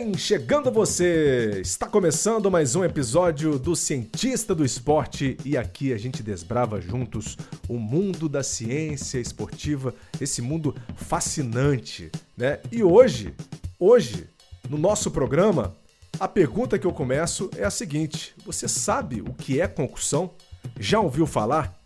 Vem chegando você! Está começando mais um episódio do Cientista do Esporte e aqui a gente desbrava juntos o mundo da ciência esportiva, esse mundo fascinante, né? E hoje, hoje, no nosso programa, a pergunta que eu começo é a seguinte: você sabe o que é concussão? Já ouviu falar?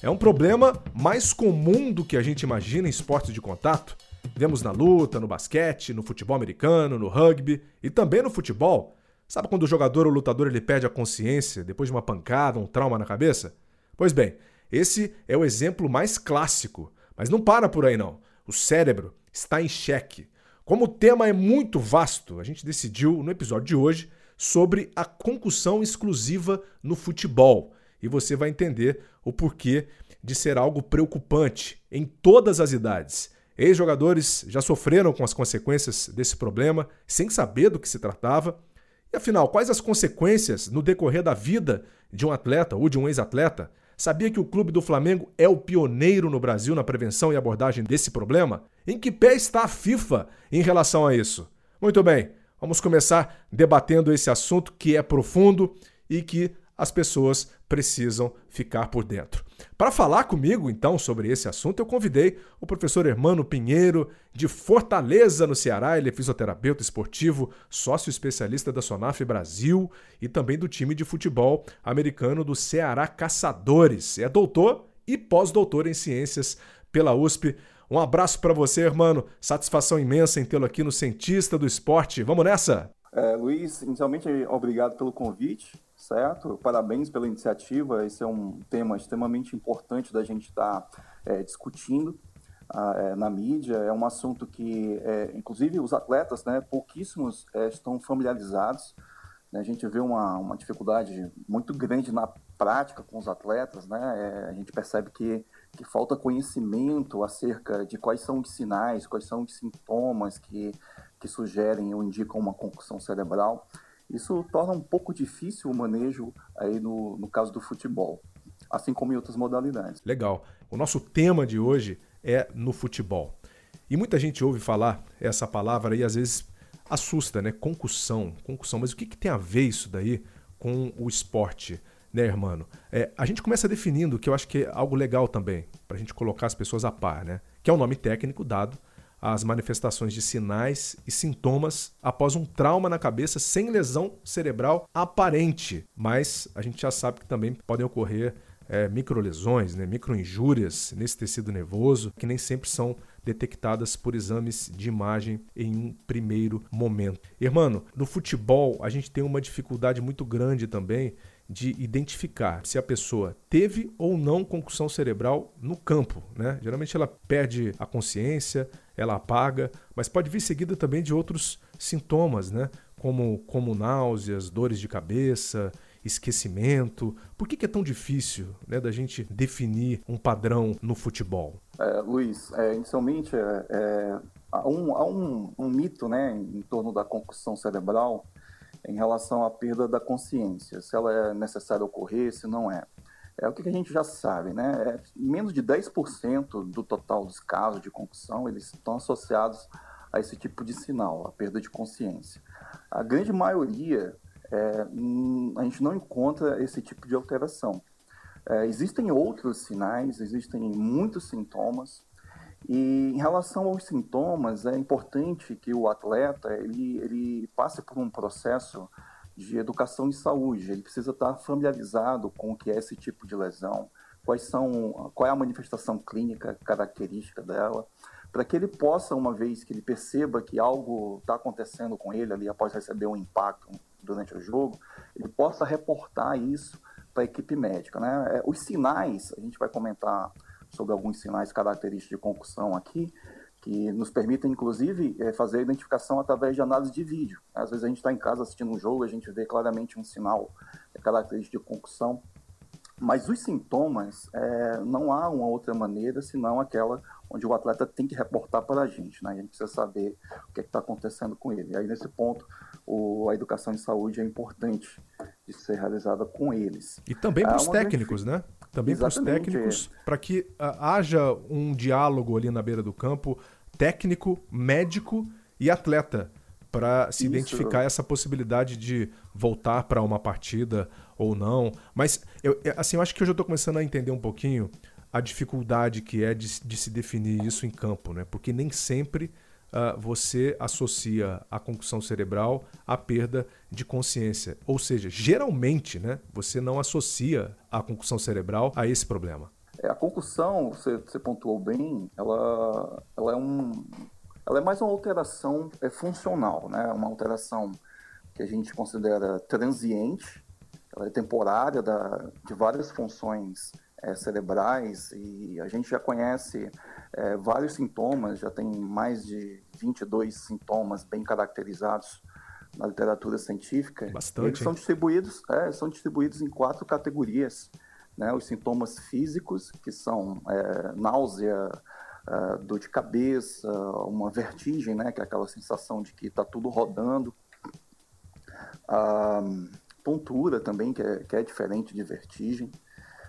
É um problema mais comum do que a gente imagina em esportes de contato? Vemos na luta, no basquete, no futebol americano, no rugby e também no futebol. Sabe quando o jogador ou lutador ele perde a consciência depois de uma pancada, um trauma na cabeça? Pois bem, esse é o exemplo mais clássico. Mas não para por aí não. O cérebro está em xeque. Como o tema é muito vasto, a gente decidiu no episódio de hoje sobre a concussão exclusiva no futebol. E você vai entender o porquê de ser algo preocupante em todas as idades. Ex-jogadores já sofreram com as consequências desse problema sem saber do que se tratava. E afinal, quais as consequências no decorrer da vida de um atleta ou de um ex-atleta? Sabia que o Clube do Flamengo é o pioneiro no Brasil na prevenção e abordagem desse problema? Em que pé está a FIFA em relação a isso? Muito bem, vamos começar debatendo esse assunto que é profundo e que as pessoas precisam ficar por dentro. Para falar comigo, então, sobre esse assunto, eu convidei o professor Hermano Pinheiro, de Fortaleza, no Ceará. Ele é fisioterapeuta esportivo, sócio especialista da Sonaf Brasil e também do time de futebol americano do Ceará Caçadores. É doutor e pós-doutor em ciências pela USP. Um abraço para você, hermano. Satisfação imensa em tê-lo aqui no Cientista do Esporte. Vamos nessa? É, Luiz, inicialmente, obrigado pelo convite certo? Parabéns pela iniciativa. Esse é um tema extremamente importante da gente estar tá, é, discutindo ah, é, na mídia. É um assunto que, é, inclusive, os atletas, né, pouquíssimos é, estão familiarizados. Né? A gente vê uma, uma dificuldade muito grande na prática com os atletas. Né? É, a gente percebe que, que falta conhecimento acerca de quais são os sinais, quais são os sintomas que, que sugerem ou indicam uma concussão cerebral. Isso torna um pouco difícil o manejo aí no, no caso do futebol, assim como em outras modalidades. Legal. O nosso tema de hoje é no futebol. E muita gente ouve falar essa palavra e às vezes assusta, né? Concussão, concussão. Mas o que, que tem a ver isso daí com o esporte, né, irmão? É, a gente começa definindo, que eu acho que é algo legal também, para a gente colocar as pessoas a par, né? Que é o nome técnico dado as manifestações de sinais e sintomas após um trauma na cabeça sem lesão cerebral aparente. Mas a gente já sabe que também podem ocorrer é, microlesões, né, microinjúrias nesse tecido nervoso, que nem sempre são detectadas por exames de imagem em um primeiro momento. Irmão, no futebol a gente tem uma dificuldade muito grande também de identificar se a pessoa teve ou não concussão cerebral no campo. Né? Geralmente ela perde a consciência, ela apaga, mas pode vir seguida também de outros sintomas, né? como, como náuseas, dores de cabeça, esquecimento. Por que, que é tão difícil né, da gente definir um padrão no futebol? É, Luiz, é, inicialmente é, é, há, um, há um, um, mito né, em torno da concussão cerebral em relação à perda da consciência, se ela é necessária ocorrer, se não é. É o que a gente já sabe, né? É, menos de 10% do total dos casos de concussão, eles estão associados a esse tipo de sinal, a perda de consciência. A grande maioria, é, a gente não encontra esse tipo de alteração. É, existem outros sinais, existem muitos sintomas, e em relação aos sintomas, é importante que o atleta ele, ele passe por um processo de educação de saúde. Ele precisa estar familiarizado com o que é esse tipo de lesão, quais são, qual é a manifestação clínica característica dela, para que ele possa, uma vez que ele perceba que algo está acontecendo com ele ali após receber um impacto durante o jogo, ele possa reportar isso para a equipe médica. Né? É, os sinais, a gente vai comentar sobre alguns sinais característicos de concussão aqui, que nos permitem, inclusive, é, fazer a identificação através de análise de vídeo. Às vezes a gente está em casa assistindo um jogo, a gente vê claramente um sinal é, característico de concussão, mas os sintomas, é, não há uma outra maneira senão aquela onde o atleta tem que reportar para a gente, né? a gente precisa saber o que é está acontecendo com ele. E aí, nesse ponto, o, a educação em saúde é importante de ser realizada com eles. E também para os técnicos, né? Também para os técnicos, para que uh, haja um diálogo ali na beira do campo, técnico, médico e atleta, para se Isso. identificar essa possibilidade de voltar para uma partida ou não. Mas eu, é, assim, eu acho que eu já estou começando a entender um pouquinho a dificuldade que é de, de se definir isso em campo, né? Porque nem sempre uh, você associa a concussão cerebral à perda de consciência. Ou seja, geralmente, né, você não associa a concussão cerebral a esse problema. É, a concussão, você, você pontuou bem, ela, ela é um, ela é mais uma alteração é, funcional, né? Uma alteração que a gente considera transiente, ela é temporária da, de várias funções é, cerebrais e a gente já conhece é, vários sintomas, já tem mais de 22 sintomas bem caracterizados na literatura científica. Bastante. Eles são distribuídos, é, são distribuídos em quatro categorias. Né? Os sintomas físicos, que são é, náusea, dor de cabeça, uma vertigem, né? que é aquela sensação de que está tudo rodando. A tontura também, que é, que é diferente de vertigem.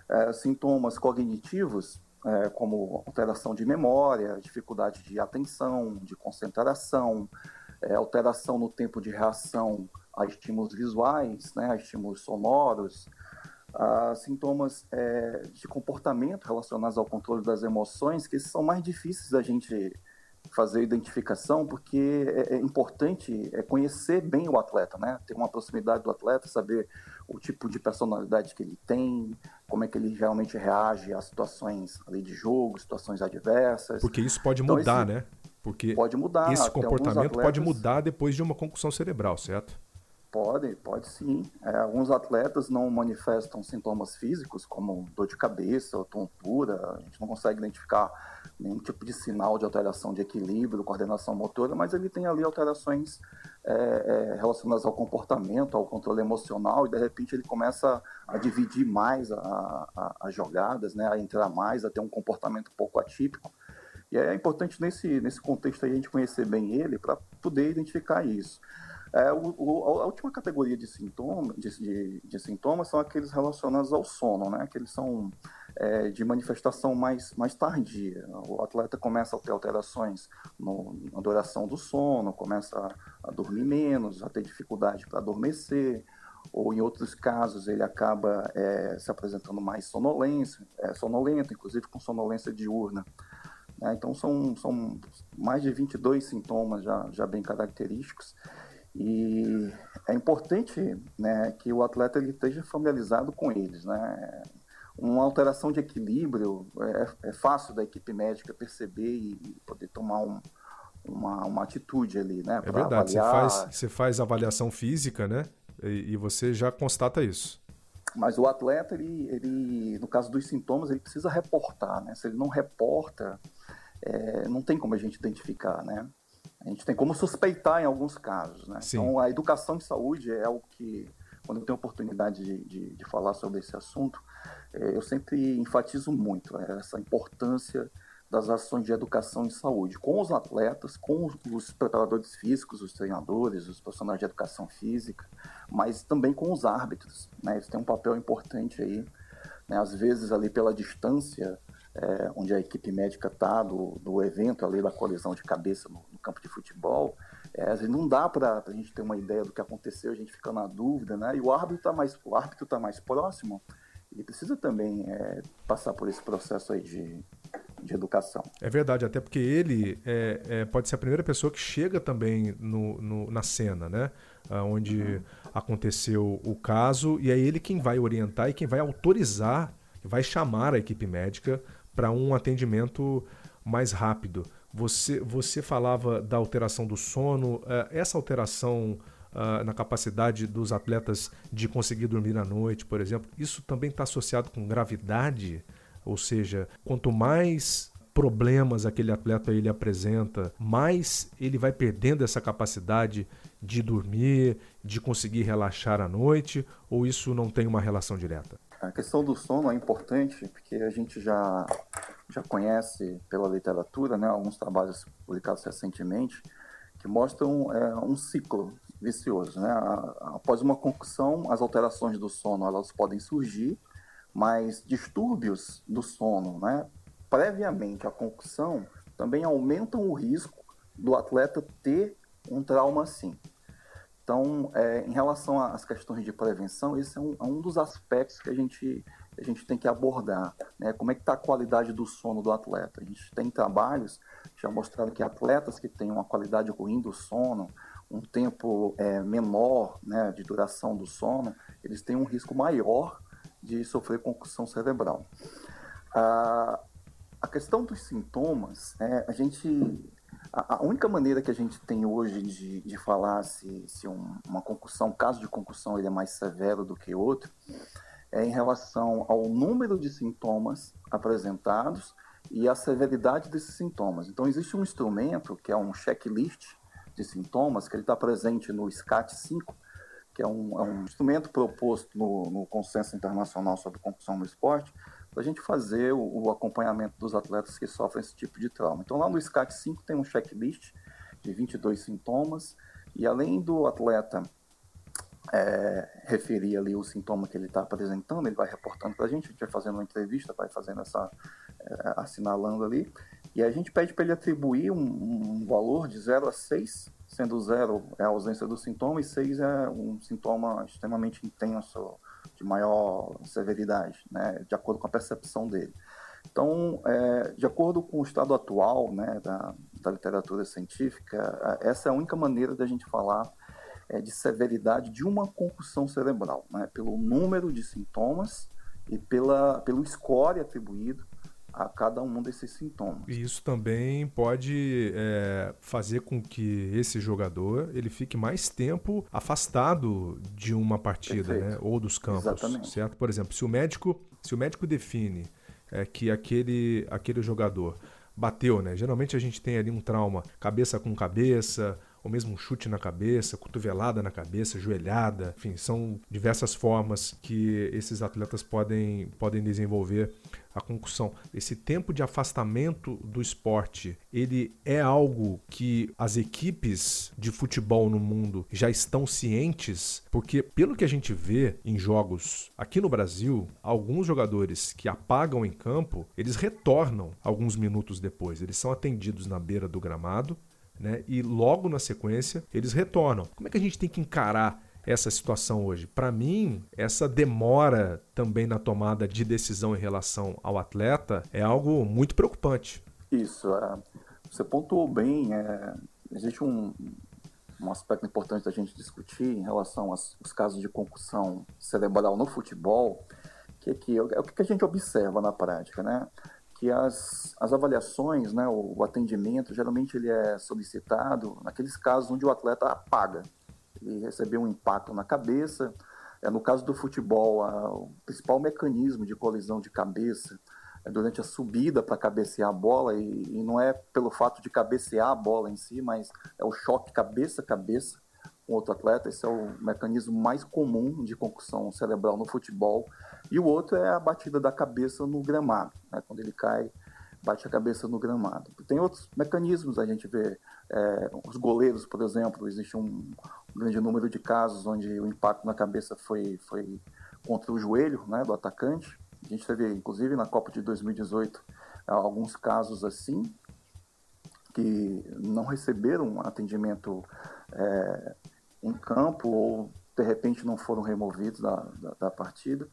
É, sintomas cognitivos, é, como alteração de memória, dificuldade de atenção, de concentração, é, alteração no tempo de reação a estímulos visuais, né, a estímulos sonoros, a sintomas é, de comportamento relacionados ao controle das emoções, que são mais difíceis da gente fazer identificação, porque é, é, importante é conhecer bem o atleta, né? Ter uma proximidade do atleta, saber o tipo de personalidade que ele tem, como é que ele realmente reage a situações ali de jogo, situações adversas. Porque isso pode então, mudar, esse... né? Porque pode mudar. Esse comportamento atletas... pode mudar depois de uma concussão cerebral, certo? Pode, pode sim. É, alguns atletas não manifestam sintomas físicos, como dor de cabeça ou tontura. A gente não consegue identificar nenhum tipo de sinal de alteração de equilíbrio, coordenação motora, mas ele tem ali alterações é, é, relacionadas ao comportamento, ao controle emocional, e de repente ele começa a dividir mais as jogadas, né, a entrar mais, a ter um comportamento pouco atípico. E é importante nesse, nesse contexto aí a gente conhecer bem ele para poder identificar isso. É, o, o, a última categoria de sintomas, de, de, de, sintomas são aqueles relacionados ao sono, né? Aqueles são é, de manifestação mais, mais tardia. O atleta começa a ter alterações no, na duração do sono, começa a, a dormir menos, a ter dificuldade para adormecer, ou em outros casos ele acaba é, se apresentando mais sonolência, é, sonolento, inclusive com sonolência diurna. Né? Então são, são mais de 22 sintomas já, já bem característicos e é importante né, que o atleta ele esteja familiarizado com eles. Né? Uma alteração de equilíbrio é, é fácil da equipe médica perceber e poder tomar um, uma, uma atitude ali, né? É verdade, avaliar... você, faz, você faz avaliação física, né? E, e, você já constata isso. Mas o atleta, ele, ele, no caso dos sintomas, ele precisa reportar, né? Se ele não reporta, é, não tem como a gente identificar, né? A gente tem como suspeitar em alguns casos, né? Sim. Então, a educação de saúde é algo que, quando eu tenho oportunidade de, de, de falar sobre esse assunto, é, eu sempre enfatizo muito é, essa importância das ações de educação em saúde com os atletas, com os, os preparadores físicos, os treinadores, os profissionais de educação física, mas também com os árbitros. Né? Eles têm um papel importante aí. Né? Às vezes, ali pela distância, é, onde a equipe médica está do, do evento ali da colisão de cabeça no, no campo de futebol, é, não dá para a gente ter uma ideia do que aconteceu, a gente fica na dúvida, né? E o árbitro está mais, o árbitro tá mais próximo, ele precisa também é, passar por esse processo aí de, de educação. É verdade, até porque ele é, é, pode ser a primeira pessoa que chega também no, no na cena, né? Onde uhum. aconteceu o caso, e é ele quem vai orientar e quem vai autorizar, vai chamar a equipe médica para um atendimento mais rápido. Você, você falava da alteração do sono, eh, essa alteração uh, na capacidade dos atletas de conseguir dormir à noite, por exemplo, isso também está associado com gravidade? Ou seja, quanto mais problemas aquele atleta ele apresenta, mais ele vai perdendo essa capacidade de dormir, de conseguir relaxar à noite, ou isso não tem uma relação direta? A questão do sono é importante porque a gente já, já conhece pela literatura, né, alguns trabalhos publicados recentemente, que mostram é, um ciclo vicioso. Né? Após uma concussão, as alterações do sono elas podem surgir, mas distúrbios do sono, né, previamente à concussão, também aumentam o risco do atleta ter um trauma sim. Então, é, em relação às questões de prevenção, esse é um, é um dos aspectos que a gente, a gente tem que abordar. Né? Como é que está a qualidade do sono do atleta? A gente tem trabalhos que já mostraram que atletas que têm uma qualidade ruim do sono, um tempo é, menor né, de duração do sono, eles têm um risco maior de sofrer concussão cerebral. A, a questão dos sintomas, é, a gente a, única maneira que a gente tem hoje de, de falar se, se um, uma concussão, um caso de concussão ele é mais severo do que outro, é em relação ao número de sintomas apresentados e a severidade desses sintomas. Então, existe um instrumento que é um checklist de sintomas, que ele está presente no SCAT-5, que é um, é um, instrumento proposto no, no Consenso Internacional sobre Concussão no Esporte, para a gente fazer o, o, acompanhamento dos atletas que sofrem esse tipo de trauma. Então, lá no SCAT-5 tem um checklist de 22 sintomas, e além do atleta é, referir ali o sintoma que ele está apresentando, ele vai reportando para a gente, a gente vai fazendo uma entrevista, vai fazendo essa, é, assinalando ali, e a gente pede para ele atribuir um, um, valor de 0 a 6, sendo 0 é a ausência do sintoma e 6 é um sintoma extremamente intenso, de maior severidade, né, de acordo com a percepção dele. Então, é, de acordo com o estado atual né, da, da literatura científica, essa é a única maneira da gente falar é, de severidade de uma concussão cerebral, né, pelo número de sintomas e pela, pelo score atribuído a cada um desses sintomas. E isso também pode é, fazer com que esse jogador ele fique mais tempo afastado de uma partida, né? ou dos campos, Exatamente. certo? Por exemplo, se o médico, se o médico define é, que aquele, aquele jogador bateu, né? Geralmente a gente tem ali um trauma cabeça com cabeça, ou mesmo um chute na cabeça, cotovelada na cabeça, joelhada, enfim, são diversas formas que esses atletas podem, podem desenvolver a concussão. Esse tempo de afastamento do esporte, ele é algo que as equipes de futebol no mundo já estão cientes, porque pelo que a gente vê em jogos aqui no Brasil, alguns jogadores que apagam em campo, eles retornam alguns minutos depois. Eles são atendidos na beira do gramado né? E logo na sequência eles retornam. Como é que a gente tem que encarar essa situação hoje? Para mim, essa demora também na tomada de decisão em relação ao atleta é algo muito preocupante. Isso, é, você pontuou bem. É, existe um, um aspecto importante da gente discutir em relação aos, casos de concussão cerebral no futebol, que, é que é o que a gente observa na prática, né? Que as, as avaliações, né, o, o, atendimento, geralmente ele é solicitado naqueles casos onde o atleta apaga. Ele recebeu um impacto na cabeça. É, no caso do futebol, a, o principal mecanismo de colisão de cabeça é durante a subida para cabecear a bola, e, e não é pelo fato de cabecear a bola em si, mas é o choque cabeça-cabeça com outro atleta. Esse é o mecanismo mais comum de concussão cerebral no futebol e o outro é a batida da cabeça no gramado, né? quando ele cai, bate a cabeça no gramado. Tem outros mecanismos, a gente vê é, os goleiros, por exemplo, existe um, grande número de casos onde o impacto na cabeça foi, foi contra o joelho né, do atacante. A gente teve, inclusive, na Copa de 2018, alguns casos assim, que não receberam atendimento é, em campo ou de repente não foram removidos da, da, da partida.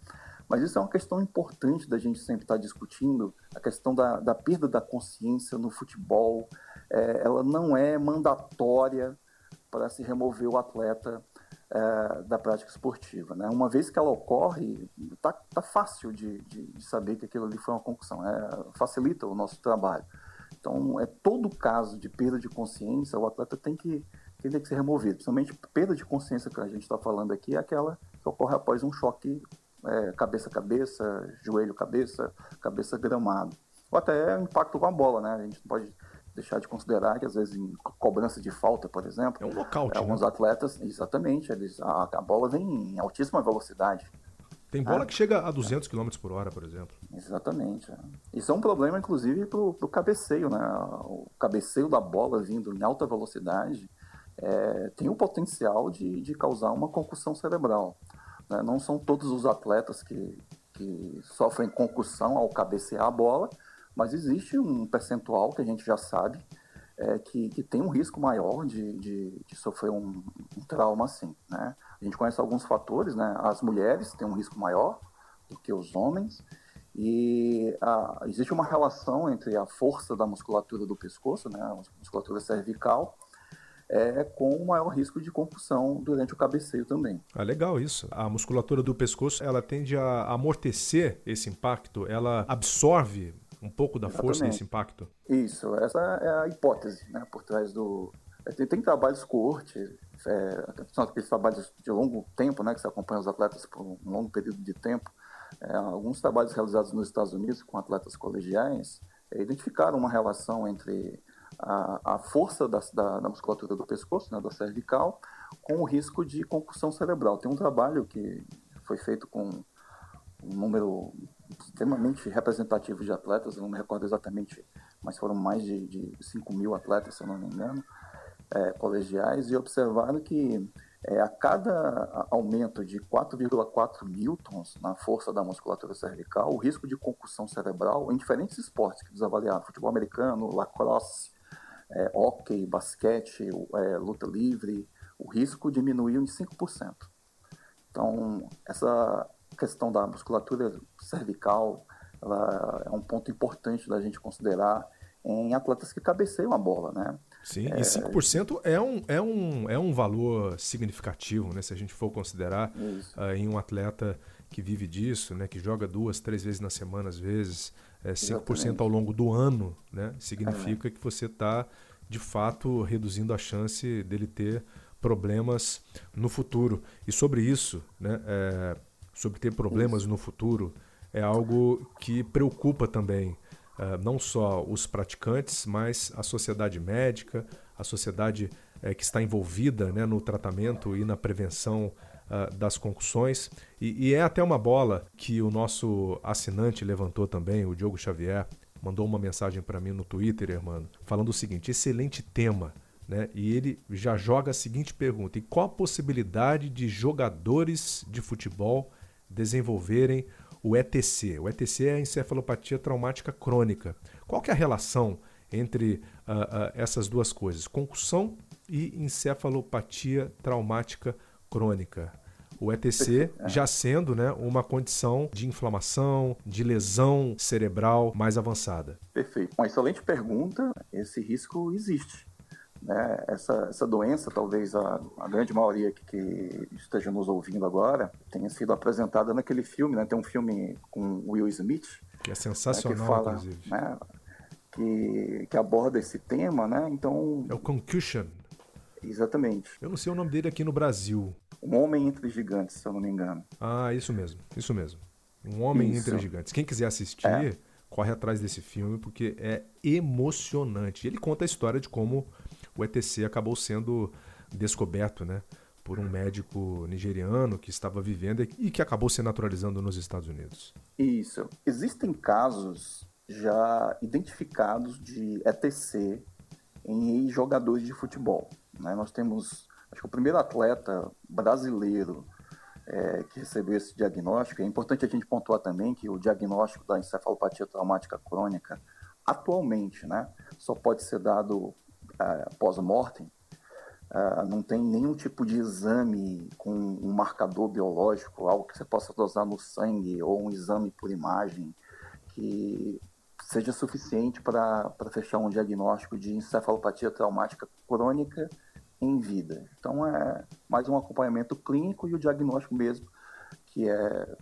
Mas isso é uma questão importante da gente sempre estar discutindo, a questão da, da perda da consciência no futebol. É, ela não é mandatória para se remover o atleta é, da prática esportiva. Né? Uma vez que ela ocorre, está tá fácil de, de, de, saber que aquilo ali foi uma concussão, é, facilita o nosso trabalho. Então, é todo caso de perda de consciência, o atleta tem que, tem que ser removido. Principalmente perda de consciência que a gente está falando aqui é aquela que ocorre após um choque é, cabeça cabeça, joelho cabeça, cabeça gramado. Ou até impacto com a bola, né? A gente não pode deixar de considerar que às vezes em cobrança de falta, por exemplo, é um nocaute, alguns né? atletas, exatamente, eles, a, a, bola vem em altíssima velocidade. Tem bola é. que chega a 200 km por hora, por exemplo. Exatamente. É. Isso é um problema, inclusive, para o cabeceio, né? O cabeceio da bola vindo em alta velocidade é, tem o potencial de, de causar uma concussão cerebral. Né? Não são todos os atletas que, que sofrem concussão ao cabecear a bola, mas existe um percentual que a gente já sabe é, que, que tem um risco maior de, de, de sofrer um, um, trauma assim, né? A gente conhece alguns fatores, né? As mulheres têm um risco maior do que os homens e a, existe uma relação entre a força da musculatura do pescoço, né? A musculatura cervical é, com o maior risco de concussão durante o cabeceio também. Ah, legal isso. A musculatura do pescoço ela tende a amortecer esse impacto, ela absorve um pouco da Exatamente. força desse impacto. Isso, essa é a hipótese né, por trás do. É, tem, tem trabalhos coorte, é, são aqueles trabalhos de longo tempo, né, que você acompanha os atletas por um longo período de tempo. É, alguns trabalhos realizados nos Estados Unidos com atletas colegiais é, identificaram uma relação entre a, a força da, da, da, musculatura do pescoço, né, da cervical, com o risco de concussão cerebral. Tem um trabalho que foi feito com um número extremamente representativo de atletas, eu não me recordo exatamente, mas foram mais de, de 5 mil atletas, se eu não me engano, é, colegiais, e observaram que é, a cada aumento de 4,4 newtons na força da musculatura cervical, o risco de concussão cerebral em diferentes esportes que eles avaliaram, futebol americano, lacrosse, é, hockey, basquete, é, luta livre, o risco diminuiu em 5%. Então, essa questão da musculatura cervical ela é um ponto importante da gente considerar em atletas que cabeceiam a bola, né? Sim, é... e 5% é um, é, um, é um valor significativo, né? Se a gente for considerar uh, em um atleta que vive disso, né? Que joga duas, três vezes na semana, às vezes, é, 5% Exatamente. ao longo do ano, né? Significa é. que você está, de fato, reduzindo a chance dele ter problemas no futuro. E sobre isso, né? É, sobre ter problemas isso. no futuro, é algo que preocupa também uh, não só os praticantes, mas a sociedade médica, a sociedade uh, que está envolvida né, no tratamento e na prevenção uh, das concussões. E, e, é até uma bola que o nosso assinante levantou também, o Diogo Xavier, mandou uma mensagem para mim no Twitter, irmão, falando o seguinte: excelente tema. Né? E ele já joga a seguinte pergunta: e qual a possibilidade de jogadores de futebol desenvolverem o ETC. O ETC é a encefalopatia traumática crônica. Qual que é a relação entre uh, uh, essas duas coisas, concussão e encefalopatia traumática crônica? O ETC é. já sendo né, uma condição de inflamação, de lesão cerebral mais avançada. Perfeito. Uma excelente pergunta. Esse risco existe. Né? Essa, essa doença, talvez a, a grande maioria que, que, esteja nos ouvindo agora, tenha sido apresentada naquele filme, né? tem um filme com Will Smith. Que é sensacional, né? que fala, inclusive. Né? Que, que aborda esse tema, né? Então... É o Concussion. Exatamente. Eu não sei o nome dele aqui no Brasil. Um Homem Entre Gigantes, se eu não me engano. Ah, isso mesmo, isso mesmo. Um Homem isso. Entre Gigantes. Quem quiser assistir, é. corre atrás desse filme, porque é emocionante. Ele conta a história de como o ETC acabou sendo descoberto, né? Por um médico nigeriano que estava vivendo e que acabou se naturalizando nos Estados Unidos. Isso. Existem casos já identificados de ETC em jogadores de futebol. Né? Nós temos, acho que o primeiro atleta brasileiro é, que recebeu esse diagnóstico. É importante a gente pontuar também que o diagnóstico da encefalopatia traumática crônica, atualmente, né, só pode ser dado uh, pós-mortem, uh, não tem nenhum tipo de exame com um marcador biológico, algo que você possa dosar no sangue ou um exame por imagem que seja suficiente para fechar um diagnóstico de encefalopatia traumática crônica em vida. Então é mais um acompanhamento clínico e o diagnóstico mesmo, que é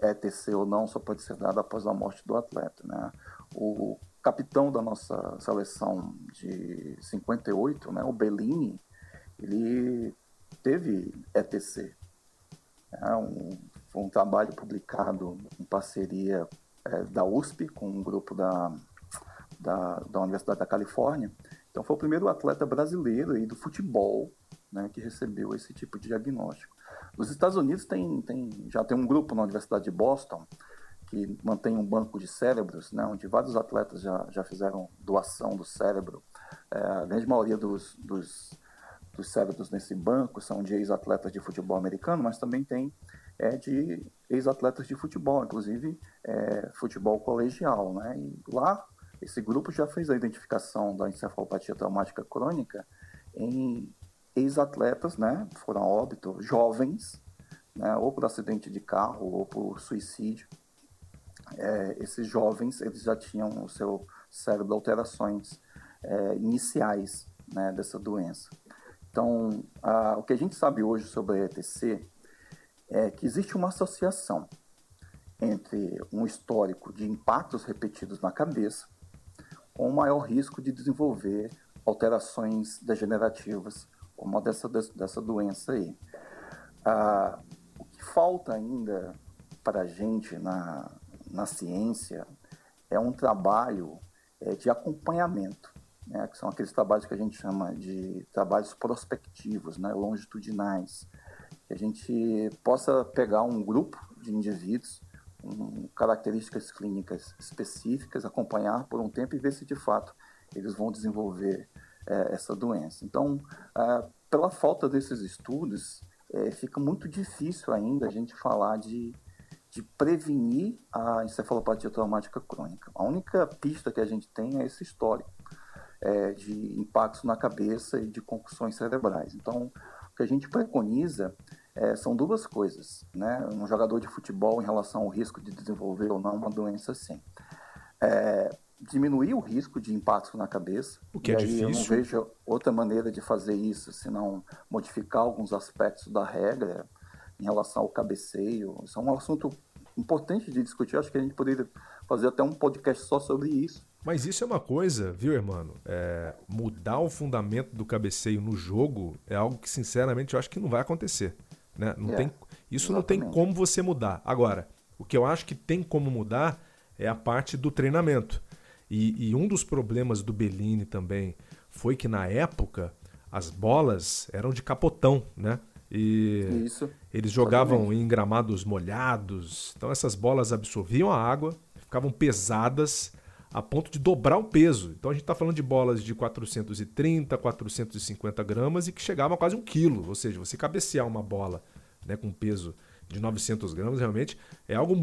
ETC ou não, só pode ser dado após a morte do atleta. Né? O capitão da nossa seleção de 58, né, o Bellini, ele teve ETC. É um, foi um trabalho publicado em parceria é, da USP com um grupo da, da, da, Universidade da Califórnia. Então foi o primeiro atleta brasileiro aí do futebol né, que recebeu esse tipo de diagnóstico. Nos Estados Unidos tem, tem, já tem um grupo na Universidade de Boston que mantém um banco de cérebros, né, onde vários atletas já, já fizeram doação do cérebro. É, a grande maioria dos, dos, dos, cérebros nesse banco são de ex-atletas de futebol americano, mas também tem é, de ex-atletas de futebol, inclusive é, futebol colegial. Né, e lá Esse grupo já fez a identificação da encefalopatia traumática crônica em ex-atletas, né, foram a óbito, jovens, né, ou por acidente de carro ou por suicídio. É, esses jovens, eles já tinham o seu cérebro alterações é, iniciais né, dessa doença. Então, a, o que a gente sabe hoje sobre a ETC é que existe uma associação entre um histórico de impactos repetidos na cabeça com o maior risco de desenvolver alterações degenerativas, como a dessa, dessa doença aí. Ah, o que falta ainda para a gente na, na ciência é um trabalho é, de acompanhamento, né, que são aqueles trabalhos que a gente chama de trabalhos prospectivos, né, longitudinais, que a gente possa pegar um grupo de indivíduos com características clínicas específicas, acompanhar por um tempo e ver se de fato eles vão desenvolver é, essa doença. Então, é, pela falta desses estudos, é, fica muito difícil ainda a gente falar de, de prevenir a encefalopatia traumática crônica. A única pista que a gente tem é esse histórico é, de impactos na cabeça e de concussões cerebrais. Então, o que a gente preconiza é, são duas coisas, né? Um jogador de futebol em relação ao risco de desenvolver ou não uma doença assim. É, diminuir o risco de impacto na cabeça. O que é difícil. Eu não vejo outra maneira de fazer isso, senão modificar alguns aspectos da regra em relação ao cabeceio. Isso é um assunto importante de discutir. Acho que a gente poderia fazer até um podcast só sobre isso. Mas isso é uma coisa, viu, irmão? É, mudar o fundamento do cabeceio no jogo é algo que, sinceramente, eu acho que não vai acontecer. Né? Não é, tem, isso exatamente. não tem como você mudar. Agora, o que eu acho que tem como mudar é a parte do treinamento. E, e um dos problemas do Bellini também foi que na época as bolas eram de capotão, né? E Isso, eles jogavam exatamente. em gramados molhados. Então essas bolas absorviam a água, ficavam pesadas a ponto de dobrar o peso. Então a gente está falando de bolas de 430, 450 gramas e que chegavam a quase um quilo. Ou seja, você cabecear uma bola né, com peso de 900 gramas realmente é algo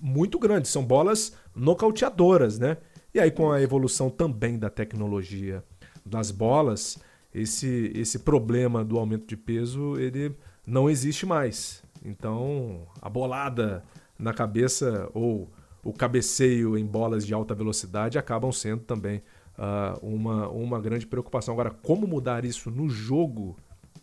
muito grande. São bolas nocauteadoras, né? E aí com a evolução também da tecnologia das bolas, esse, esse problema do aumento de peso ele não existe mais. Então a bolada na cabeça ou o cabeceio em bolas de alta velocidade acabam sendo também uh, uma, uma grande preocupação. Agora, como mudar isso no jogo?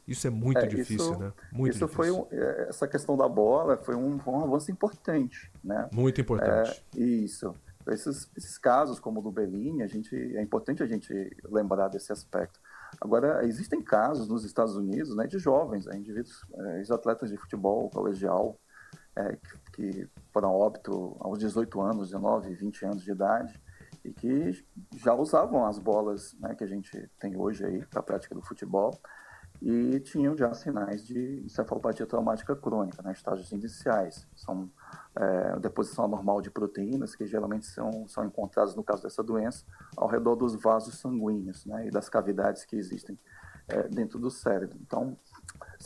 Isso é muito é, difícil, isso, né? Muito isso difícil. foi um, é, essa questão da bola foi um, um avanço importante, né? Muito importante. É, isso. Esses, esses casos como o do Bellini, a gente é importante a gente lembrar desse aspecto. Agora, existem casos nos Estados Unidos, né, de jovens, né, indivíduos, é, ex-atletas de futebol colegial, é, que foram óbito aos 18 anos, 19, 20 anos de idade, e que já usavam as bolas né, que a gente tem hoje aí para a prática do futebol, e tinham já sinais de encefalopatia traumática crônica, né, estágios iniciais. São é, deposição anormal de proteínas que geralmente são, são encontradas, no caso dessa doença, ao redor dos vasos sanguíneos né, e das cavidades que existem é, dentro do cérebro. Então,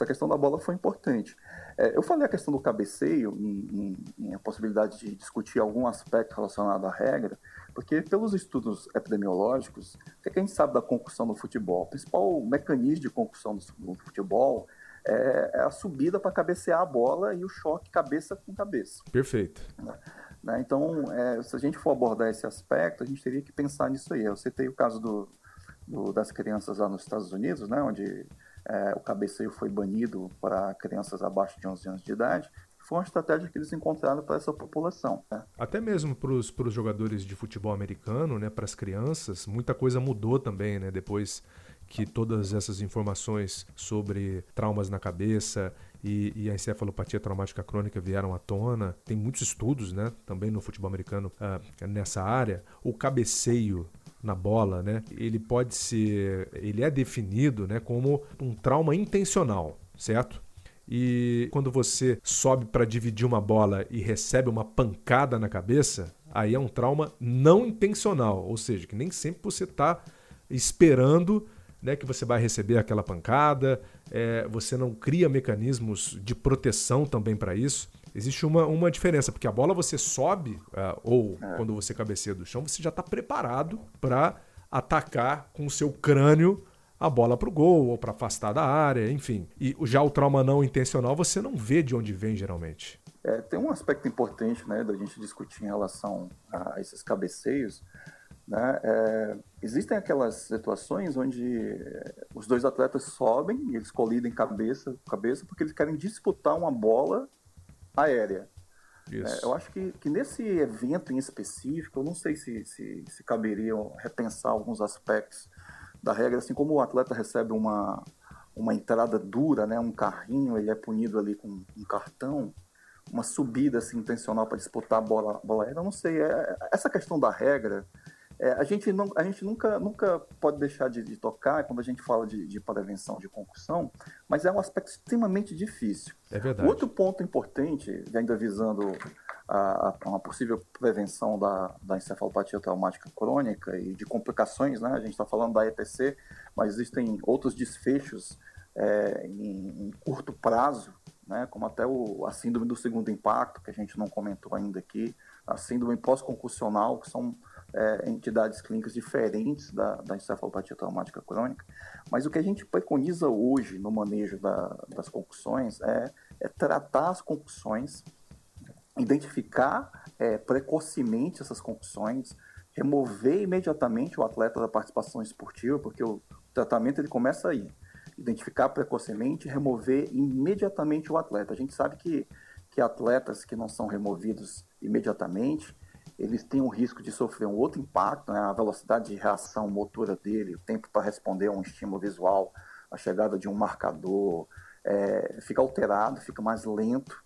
essa questão da bola foi importante. É, eu falei a questão do cabeceio, em, em, em, a possibilidade de discutir algum aspecto relacionado à regra, porque pelos estudos epidemiológicos, o que, é a gente sabe da concussão no futebol? O principal mecanismo de concussão no futebol é, é a subida para cabecear a bola e o choque cabeça com cabeça. Perfeito. Né? Então, é, se a gente for abordar esse aspecto, a gente teria que pensar nisso aí. Eu citei o caso do, do, das crianças lá nos Estados Unidos, né, onde é, o cabeceio foi banido para crianças abaixo de 11 anos de idade, foi uma estratégia que eles encontraram para essa população. Né? Até mesmo para os jogadores de futebol americano, né, para as crianças, muita coisa mudou também, né, depois que todas essas informações sobre traumas na cabeça e, e, a encefalopatia traumática crônica vieram à tona. Tem muitos estudos né, também no futebol americano uh, nessa área. O cabeceio na bola, né? Ele pode ser, ele é definido, né, como um trauma intencional, certo? E quando você sobe para dividir uma bola e recebe uma pancada na cabeça, aí é um trauma não intencional, ou seja, que nem sempre você está esperando né, que você vai receber aquela pancada, é, você não cria mecanismos de proteção também para isso. Existe uma, uma diferença, porque a bola você sobe, uh, ou é. quando você cabeceia do chão, você já está preparado para atacar com o seu crânio a bola para o gol ou para afastar da área, enfim. E já o trauma não intencional você não vê de onde vem geralmente. É, tem um aspecto importante né, da gente discutir em relação a esses cabeceios. Né? É, existem aquelas situações onde é, os dois atletas sobem e eles colidem cabeça cabeça porque eles querem disputar uma bola aérea. É, eu acho que, que nesse evento em específico, eu não sei se, se, se caberia repensar alguns aspectos da regra, assim como o atleta recebe uma, uma entrada dura, né, um carrinho, ele é punido ali com um cartão, uma subida assim, intencional para disputar a bola, bola aérea, eu não sei. É, essa questão da regra, é, a, gente não, a gente nunca, nunca pode deixar de, de tocar quando a gente fala de, de, prevenção de concussão, mas é um aspecto extremamente difícil. É verdade. Outro ponto importante, ainda visando a, a uma possível prevenção da, da encefalopatia traumática crônica e de complicações, né? A gente está falando da ETC, mas existem outros desfechos é, em, em, curto prazo, né? Como até o, a síndrome do segundo impacto, que a gente não comentou ainda aqui, a síndrome pós-concussional, que são é, entidades clínicas diferentes da, da encefalopatia traumática crônica, mas o que a gente preconiza hoje no manejo da, das concussões é, é tratar as concussões identificar é, precocemente essas concussões, remover imediatamente o atleta da participação esportiva, porque o tratamento ele começa aí. Identificar precocemente, remover imediatamente o atleta. A gente sabe que, que atletas que não são removidos imediatamente, eles têm o risco de sofrer um outro impacto, né? a velocidade de reação motora dele, o tempo para responder a um estímulo visual, a chegada de um marcador, é, fica alterado, fica mais lento,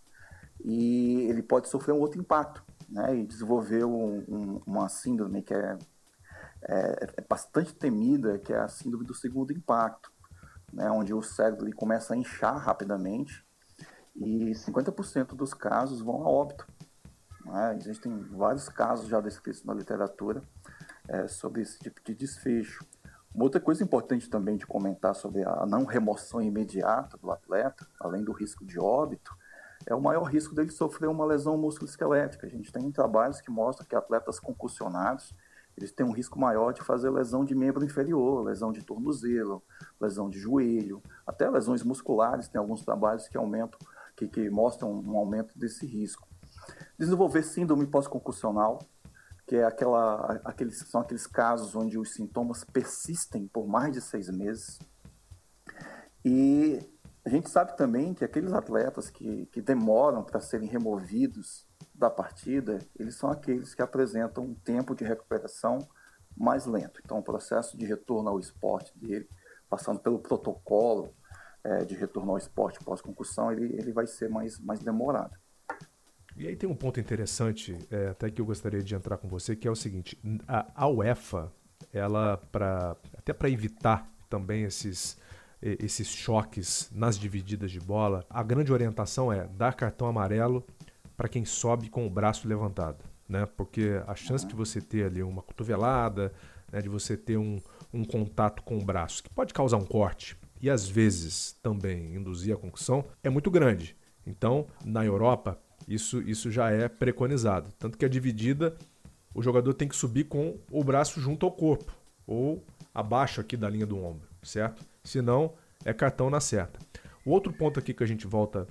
e ele pode sofrer um outro impacto, né? E desenvolver um, um, uma síndrome que é, é, é, bastante temida, que é a síndrome do segundo impacto, né? Onde o cérebro ele começa a inchar rapidamente e 50% dos casos vão a óbito. Né? Existem vários casos já descritos na literatura é, sobre esse tipo de desfecho. Uma outra coisa importante também de comentar sobre a não remoção imediata do atleta, além do risco de óbito, é o maior risco dele sofrer uma lesão musculoesquelética. A gente tem trabalhos que mostram que atletas concussionados eles têm um risco maior de fazer lesão de membro inferior, lesão de tornozelo, lesão de joelho, até lesões musculares. Tem alguns trabalhos que aumentam, que, que mostram um aumento desse risco. Desenvolver síndrome pós-concussional, que é aquela, aqueles, são aqueles casos onde os sintomas persistem por mais de seis meses. E a gente sabe também que aqueles atletas que, que demoram para serem removidos da partida, eles são aqueles que apresentam um tempo de recuperação mais lento. Então, o processo de retorno ao esporte dele, passando pelo protocolo é, de retorno ao esporte pós-concussão, ele, ele vai ser mais, mais demorado. E aí tem um ponto interessante, é, até que eu gostaria de entrar com você, que é o seguinte: a, a UEFA, ela, pra, até para evitar também esses esses choques nas divididas de bola, a grande orientação é dar cartão amarelo para quem sobe com o braço levantado, né? Porque a chance de você ter ali uma cotovelada, né, de você ter um, um contato com o braço, que pode causar um corte e às vezes também induzir a concussão, é muito grande. Então, na Europa, isso, isso já é preconizado. Tanto que a dividida, o jogador tem que subir com o braço junto ao corpo, ou abaixo aqui da linha do ombro, certo? senão é cartão na certa. O outro ponto aqui que a gente volta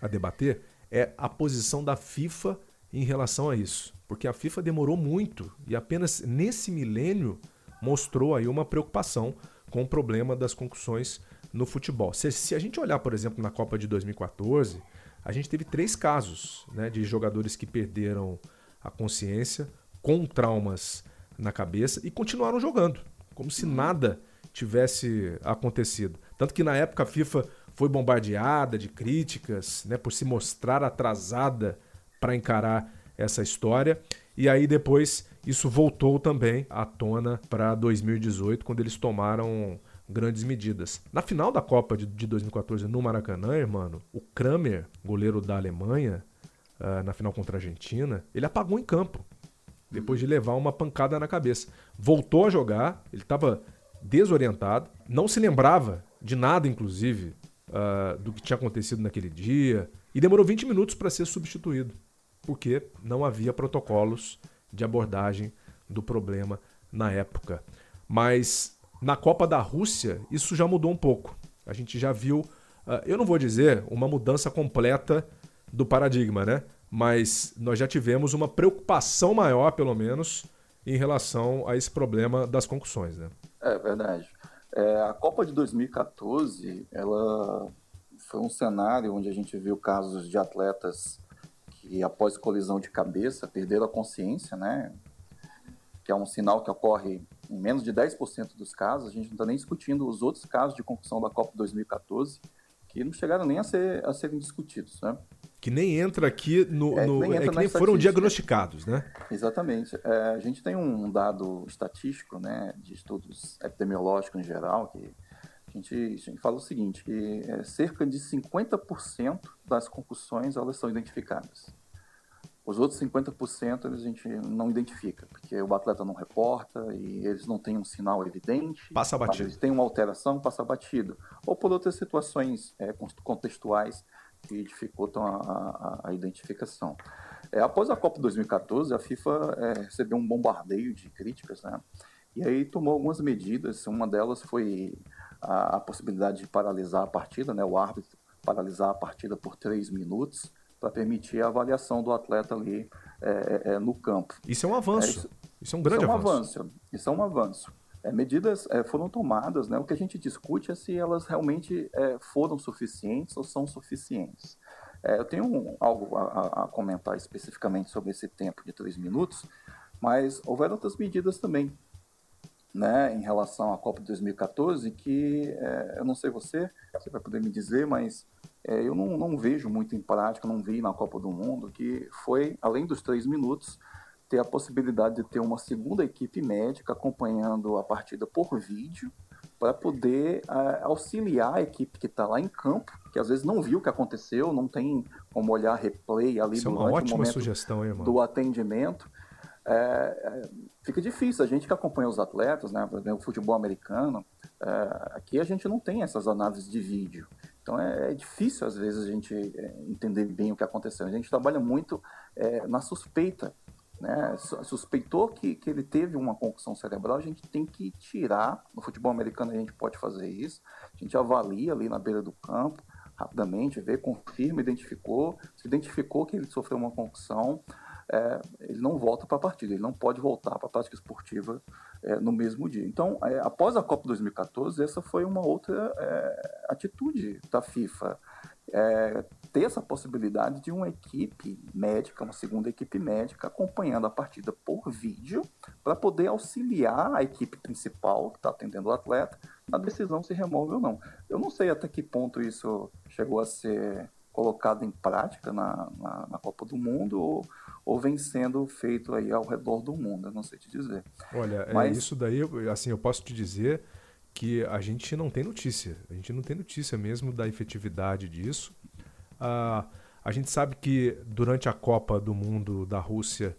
a debater é a posição da FIFA em relação a isso, porque a FIFA demorou muito e apenas nesse milênio mostrou aí uma preocupação com o problema das concussões no futebol. Se, se, a gente olhar, por exemplo, na Copa de 2014, a gente teve três casos né, de jogadores que perderam a consciência com traumas na cabeça e continuaram jogando, como se nada tivesse acontecido. Tanto que na época a FIFA foi bombardeada de críticas, né, por se mostrar atrasada para encarar essa história. E aí depois isso voltou também à tona para 2018, quando eles tomaram grandes medidas. Na final da Copa de, de 2014 no Maracanã, mano, o Kramer, goleiro da Alemanha, uh, na final contra a Argentina, ele apagou em campo depois de levar uma pancada na cabeça. Voltou a jogar, ele estava desorientado, não se lembrava de nada, inclusive, uh, do que tinha acontecido naquele dia, e demorou 20 minutos para ser substituído, porque não havia protocolos de abordagem do problema na época. Mas na Copa da Rússia, isso já mudou um pouco. A gente já viu, uh, eu não vou dizer uma mudança completa do paradigma, né? Mas nós já tivemos uma preocupação maior, pelo menos, em relação a esse problema das concussões, né? É verdade. É, a Copa de 2014, ela foi um cenário onde a gente viu casos de atletas que, após colisão de cabeça, perderam a consciência, né? Que é um sinal que ocorre em menos de 10% dos casos. A gente não está nem discutindo os outros casos de concussão da Copa 2014, que não chegaram nem a, ser, a serem discutidos, né? Que nem entra aqui no. É, no, é que nem foram diagnosticados, né? Exatamente. É, a gente tem um dado estatístico, né, de estudos epidemiológicos em geral, que a gente, a gente fala o seguinte, que é, cerca de 50% das concussões elas são identificadas. Os outros 50% a gente não identifica, porque o atleta não reporta e eles não têm um sinal evidente. Passa batido. Eles têm uma alteração, passa batido. Ou por outras situações é, contextuais que dificultam a, a, a identificação. É, após a Copa 2014, a FIFA é, recebeu um bombardeio de críticas, né? E aí tomou algumas medidas. Uma delas foi a, a possibilidade de paralisar a partida, né? O árbitro paralisar a partida por três minutos para permitir a avaliação do atleta ali é, é, é no campo. Isso é um avanço. Isso, isso, é um grande isso é um avanço. avanço. Isso é um avanço é, medidas é, foram tomadas, né? O que a gente discute é se elas realmente é, foram suficientes ou são suficientes. É, eu tenho um, algo a, a, comentar especificamente sobre esse tempo de três minutos, mas houveram outras medidas também, né? Em relação à Copa de 2014, que é, eu não sei você, você vai poder me dizer, mas é, eu não, não vejo muito em prática, não vi na Copa do Mundo, que foi além dos três minutos ter a possibilidade de ter uma segunda equipe médica acompanhando a partida por vídeo para poder uh, auxiliar a equipe que está lá em campo, que às vezes não viu o que aconteceu, não tem como olhar replay ali Isso é uma ótima sugestão, hein, do atendimento. É, é, fica difícil. A gente que acompanha os atletas, né, o futebol americano, é, aqui a gente não tem essas análises de vídeo. Então é, é difícil às vezes a gente é, entender bem o que aconteceu. A gente trabalha muito é, na suspeita né, suspeitou que, que ele teve uma concussão cerebral, a gente tem que tirar. No futebol americano a gente pode fazer isso. A gente avalia ali na beira do campo, rapidamente, vê, confirma, identificou. Se identificou que ele sofreu uma concussão, é, ele não volta para a partida, ele não pode voltar para a prática esportiva é, no mesmo dia. Então, é, após a Copa 2014, essa foi uma outra é, atitude da FIFA é, ter essa possibilidade de uma equipe médica, uma segunda equipe médica, acompanhando a partida por vídeo, para poder auxiliar a equipe principal que está atendendo o atleta na decisão se remove ou não. Eu não sei até que ponto isso chegou a ser colocado em prática na, na, na Copa do Mundo ou, ou vem sendo feito aí ao redor do mundo, eu não sei te dizer. Olha, é Mas... é isso daí, assim, eu posso te dizer que a gente não tem notícia. A gente não tem notícia mesmo da efetividade disso. Ah, a gente sabe que durante a Copa do Mundo da Rússia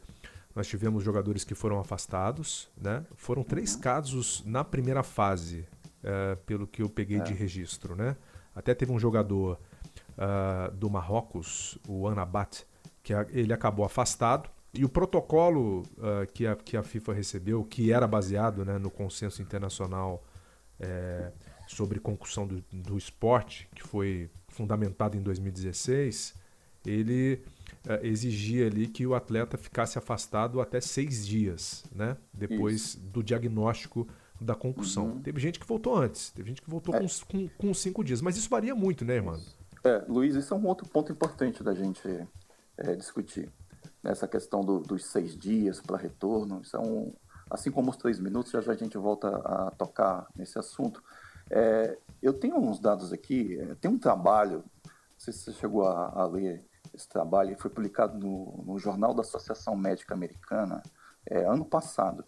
nós tivemos jogadores que foram afastados. Né? Foram três uhum. casos na primeira fase, é, pelo que eu peguei é. de registro. Né? Até teve um jogador uh, do Marrocos, o Anabat, que a, ele acabou afastado. E o protocolo uh, que, a, que a FIFA recebeu, que era baseado né, no consenso internacional é, sobre concussão do, do esporte, que foi fundamentado em 2016, ele é, exigia ali que o atleta ficasse afastado até seis dias, né? Depois Isso. do diagnóstico da concussão. Uhum. Teve gente que voltou antes, teve gente que voltou é. com, com, com, cinco dias, mas isso varia muito, né, irmão? É, Luiz, isso é um outro ponto importante da gente é, discutir. Essa questão do, dos seis dias para retorno, isso é um, assim como os três minutos, já, já a gente volta a tocar nesse assunto. É, eu tenho uns dados aqui, é, tem um trabalho, não sei se você chegou a, a ler esse trabalho, foi publicado no, no, Jornal da Associação Médica Americana é, ano passado.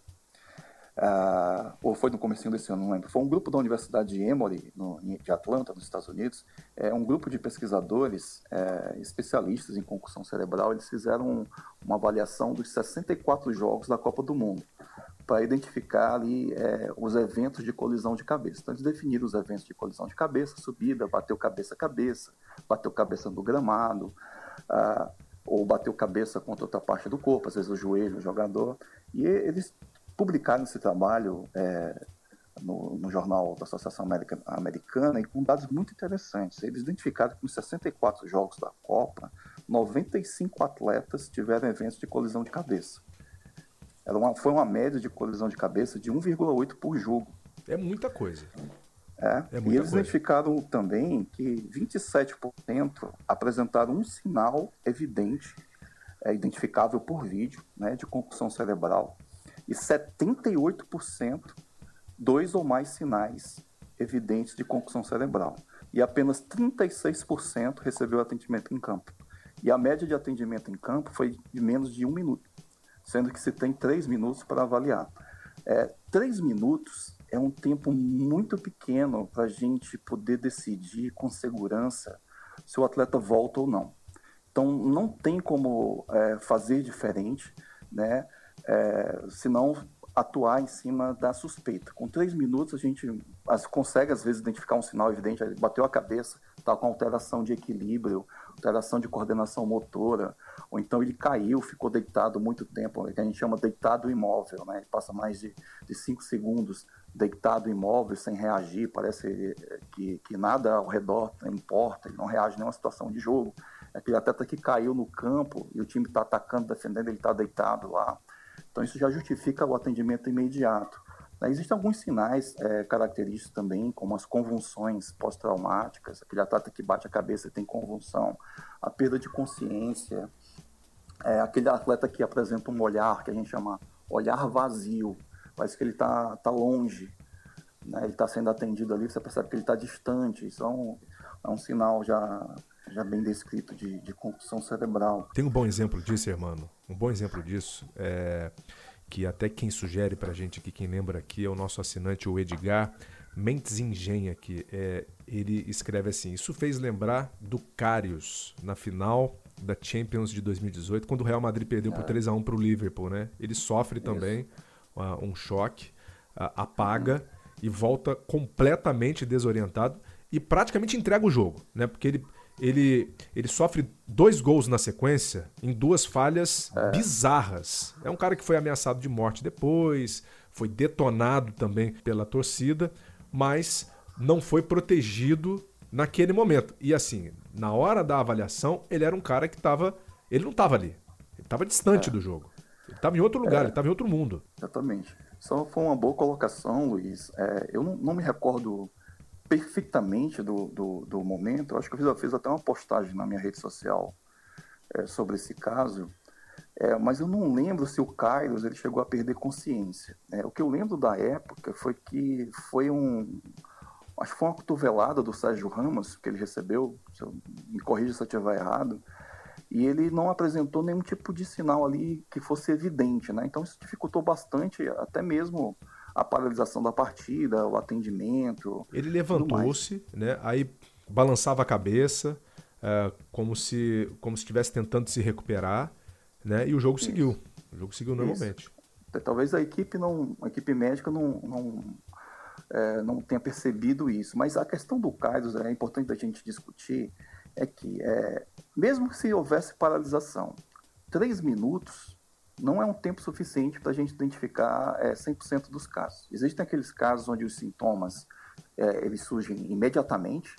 Ah, ou foi no começo desse ano, não lembro. Foi um grupo da Universidade de Emory, no, de Atlanta, nos Estados Unidos, é um grupo de pesquisadores é, especialistas em concussão cerebral. Eles fizeram uma avaliação dos 64 jogos da Copa do Mundo para identificar ali é, os eventos de colisão de cabeça. Então, eles definiram os eventos de colisão de cabeça, subida, bateu cabeça a cabeça, bateu cabeça no gramado, ah, ou bateu cabeça contra outra parte do corpo, às vezes o joelho, o jogador. E eles publicaram esse trabalho é, no, no, jornal da Associação Americana e com dados muito interessantes. Eles identificaram que nos 64 jogos da Copa, 95 atletas tiveram eventos de colisão de cabeça. Era uma, foi uma média de colisão de cabeça de 1,8 por jogo. É muita coisa. É. é muita e eles coisa. identificaram também que 27% apresentaram um sinal evidente, é, identificável por vídeo, né, de concussão cerebral. E 78% dois ou mais sinais evidentes de concussão cerebral. E apenas 36% recebeu atendimento em campo. E a média de atendimento em campo foi de menos de um minuto sendo que se tem três minutos para avaliar. É, três minutos é um tempo muito pequeno para a gente poder decidir com segurança se o atleta volta ou não. Então, não tem como é, fazer diferente, né? É, senão atuar em cima da suspeita. Com três minutos, a gente consegue, às vezes, identificar um sinal evidente. Bateu a cabeça, está com alteração de equilíbrio, alteração de coordenação motora, ou então ele caiu, ficou deitado muito tempo, que a gente chama deitado imóvel, né? Ele passa mais de, de cinco segundos deitado imóvel, sem reagir, parece que, que nada ao redor importa, ele não reage a nenhuma situação de jogo. É aquele atleta que caiu no campo e o time está atacando, defendendo, ele está deitado lá. Então isso já justifica o atendimento imediato. Né, existem alguns sinais é, característicos também, como as convulsões pós-traumáticas, aquele atleta que bate a cabeça e tem convulsão, a perda de consciência, é, aquele atleta que apresenta um olhar que a gente chama olhar vazio, parece que ele está tá longe, né? ele está sendo atendido ali, você percebe que ele está distante, isso é um, é um sinal já, já bem descrito de, de concussão cerebral. Tem um bom exemplo disso, irmão, um bom exemplo disso é que até quem sugere para a gente aqui, quem lembra aqui, é o nosso assinante, o Edgar Mentes Engenha, que é, ele escreve assim: Isso fez lembrar do Carius na final da Champions de 2018, quando o Real Madrid perdeu por 3 é. a 1 para o Liverpool, né? Ele sofre Isso. também uh, um choque, uh, apaga uhum. e volta completamente desorientado e praticamente entrega o jogo, né? Porque ele ele, ele sofre dois gols na sequência em duas falhas é. bizarras. É um cara que foi ameaçado de morte depois, foi detonado também pela torcida, mas não foi protegido naquele momento. E assim, na hora da avaliação, ele era um cara que estava. Ele não estava ali. Ele estava distante é. do jogo. Ele estava em outro lugar, é. ele estava em outro mundo. Exatamente. Só foi uma boa colocação, Luiz. É, eu não, não me recordo perfeitamente do, do, do momento. Eu acho que eu fiz, eu fiz, até uma postagem na minha rede social é, sobre esse caso, é, mas eu não lembro se o Carlos ele chegou a perder consciência. É, o que eu lembro da época foi que foi um. Acho que foi uma cotovelada do Sérgio Ramos que ele recebeu, eu, me corrija se eu estiver errado, e ele não apresentou nenhum tipo de sinal ali que fosse evidente, né? Então isso dificultou bastante, até mesmo a paralisação da partida, o atendimento. Ele levantou-se, né? Aí balançava a cabeça, é, como se como se estivesse tentando se recuperar, né? E o jogo Isso. seguiu. O jogo seguiu normalmente. Isso. Talvez a equipe não, a equipe médica não, não, é, não tenha percebido isso, mas a questão do Carlos é importante a gente discutir é que é, mesmo se houvesse paralisação, três minutos não é um tempo suficiente para a gente identificar é, 100% dos casos. Existem aqueles casos onde os sintomas é, eles surgem imediatamente,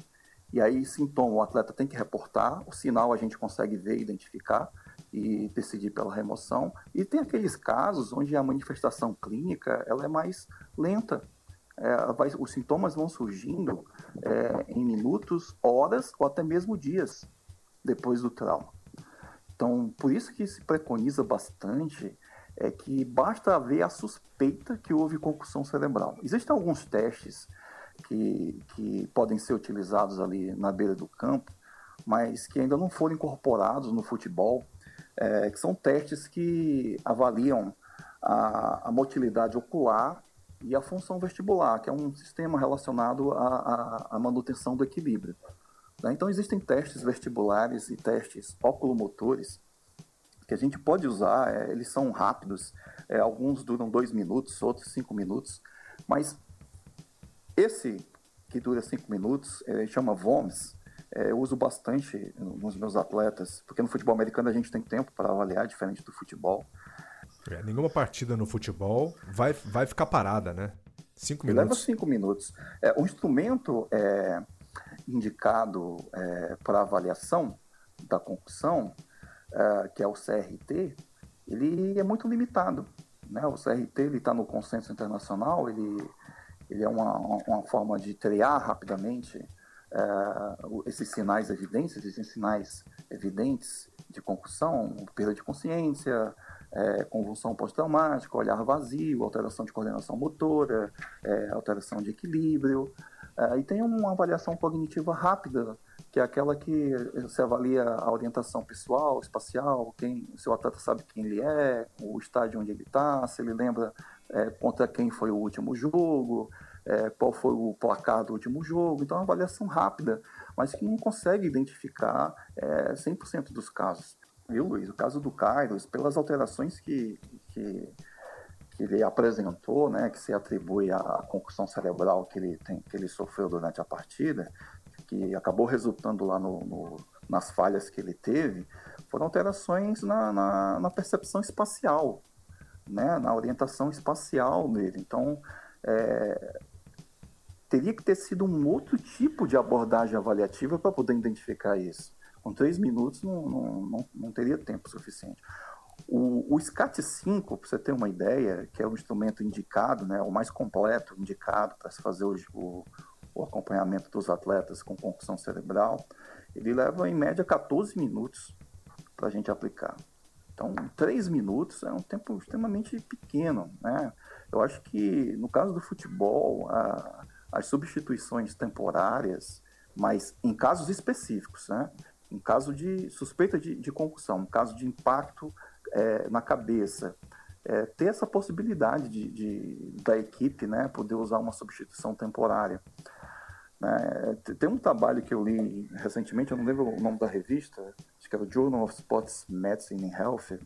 e aí sintoma o atleta tem que reportar, o sinal a gente consegue ver, identificar e decidir pela remoção. E tem aqueles casos onde a manifestação clínica ela é mais lenta. É, vai, os sintomas vão surgindo é, em minutos, horas ou até mesmo dias depois do trauma. Então, por isso que se preconiza bastante é que basta haver a suspeita que houve concussão cerebral. Existem alguns testes que, que podem ser utilizados ali na beira do campo, mas que ainda não foram incorporados no futebol, é, que são testes que avaliam a, a, motilidade ocular e a função vestibular, que é um sistema relacionado à, à manutenção do equilíbrio. Né? Então, existem testes vestibulares e testes oculomotores que a gente pode usar, é, eles são rápidos, É, alguns duram dois minutos, outros cinco minutos. Mas esse que dura cinco minutos, chama VOMS, é, eu uso bastante nos meus atletas, porque no futebol americano a gente tem tempo para avaliar, diferente do futebol. É, nenhuma partida no futebol vai, vai ficar parada, né? Cinco minutos. Leva cinco minutos. É, o instrumento é, indicado é, para avaliação da concussão, é, que é o CRT, ele é muito limitado. Né? O CRT está no consenso internacional, ele, ele é uma, uma forma de triar rapidamente é, esses sinais evidentes, esses sinais evidentes de concussão, perda de consciência, é, convulsão pós-traumática, olhar vazio, alteração de coordenação motora, é, alteração de equilíbrio. É, e tem uma avaliação cognitiva rápida, que é aquela que se avalia a orientação pessoal, espacial, quem o seu atleta sabe quem ele é, o estádio onde ele está, se ele lembra é, contra quem foi o último jogo, é, qual foi o placar do último jogo. Então, é uma avaliação rápida, mas que não consegue identificar 100% dos casos viu, Luiz? O caso do Carlos, pelas alterações que, que, que, ele apresentou, né, que se atribui à concussão cerebral que ele, tem, que ele sofreu durante a partida, que acabou resultando lá no, no, nas falhas que ele teve, foram alterações na, na, na percepção espacial, né, na orientação espacial dele. Então, é, teria que ter sido um outro tipo de abordagem avaliativa para poder identificar isso. Com três minutos não, não, não, não teria tempo suficiente. O, o SCAT-5, para você ter uma ideia, que é o instrumento indicado, né, o mais completo indicado para se fazer o, o, o, acompanhamento dos atletas com concussão cerebral, ele leva em média 14 minutos para a gente aplicar. Então, três minutos é um tempo extremamente pequeno. Né? Eu acho que, no caso do futebol, a, as substituições temporárias, mas em casos específicos, né? Um caso de suspeita de, de concussão, um caso de impacto é, na cabeça, é, ter essa possibilidade de, de, da equipe né, poder usar uma substituição temporária. Né? Tem um trabalho que eu li recentemente, eu não lembro o nome da revista, acho que era o Journal of Sports Medicine and Health,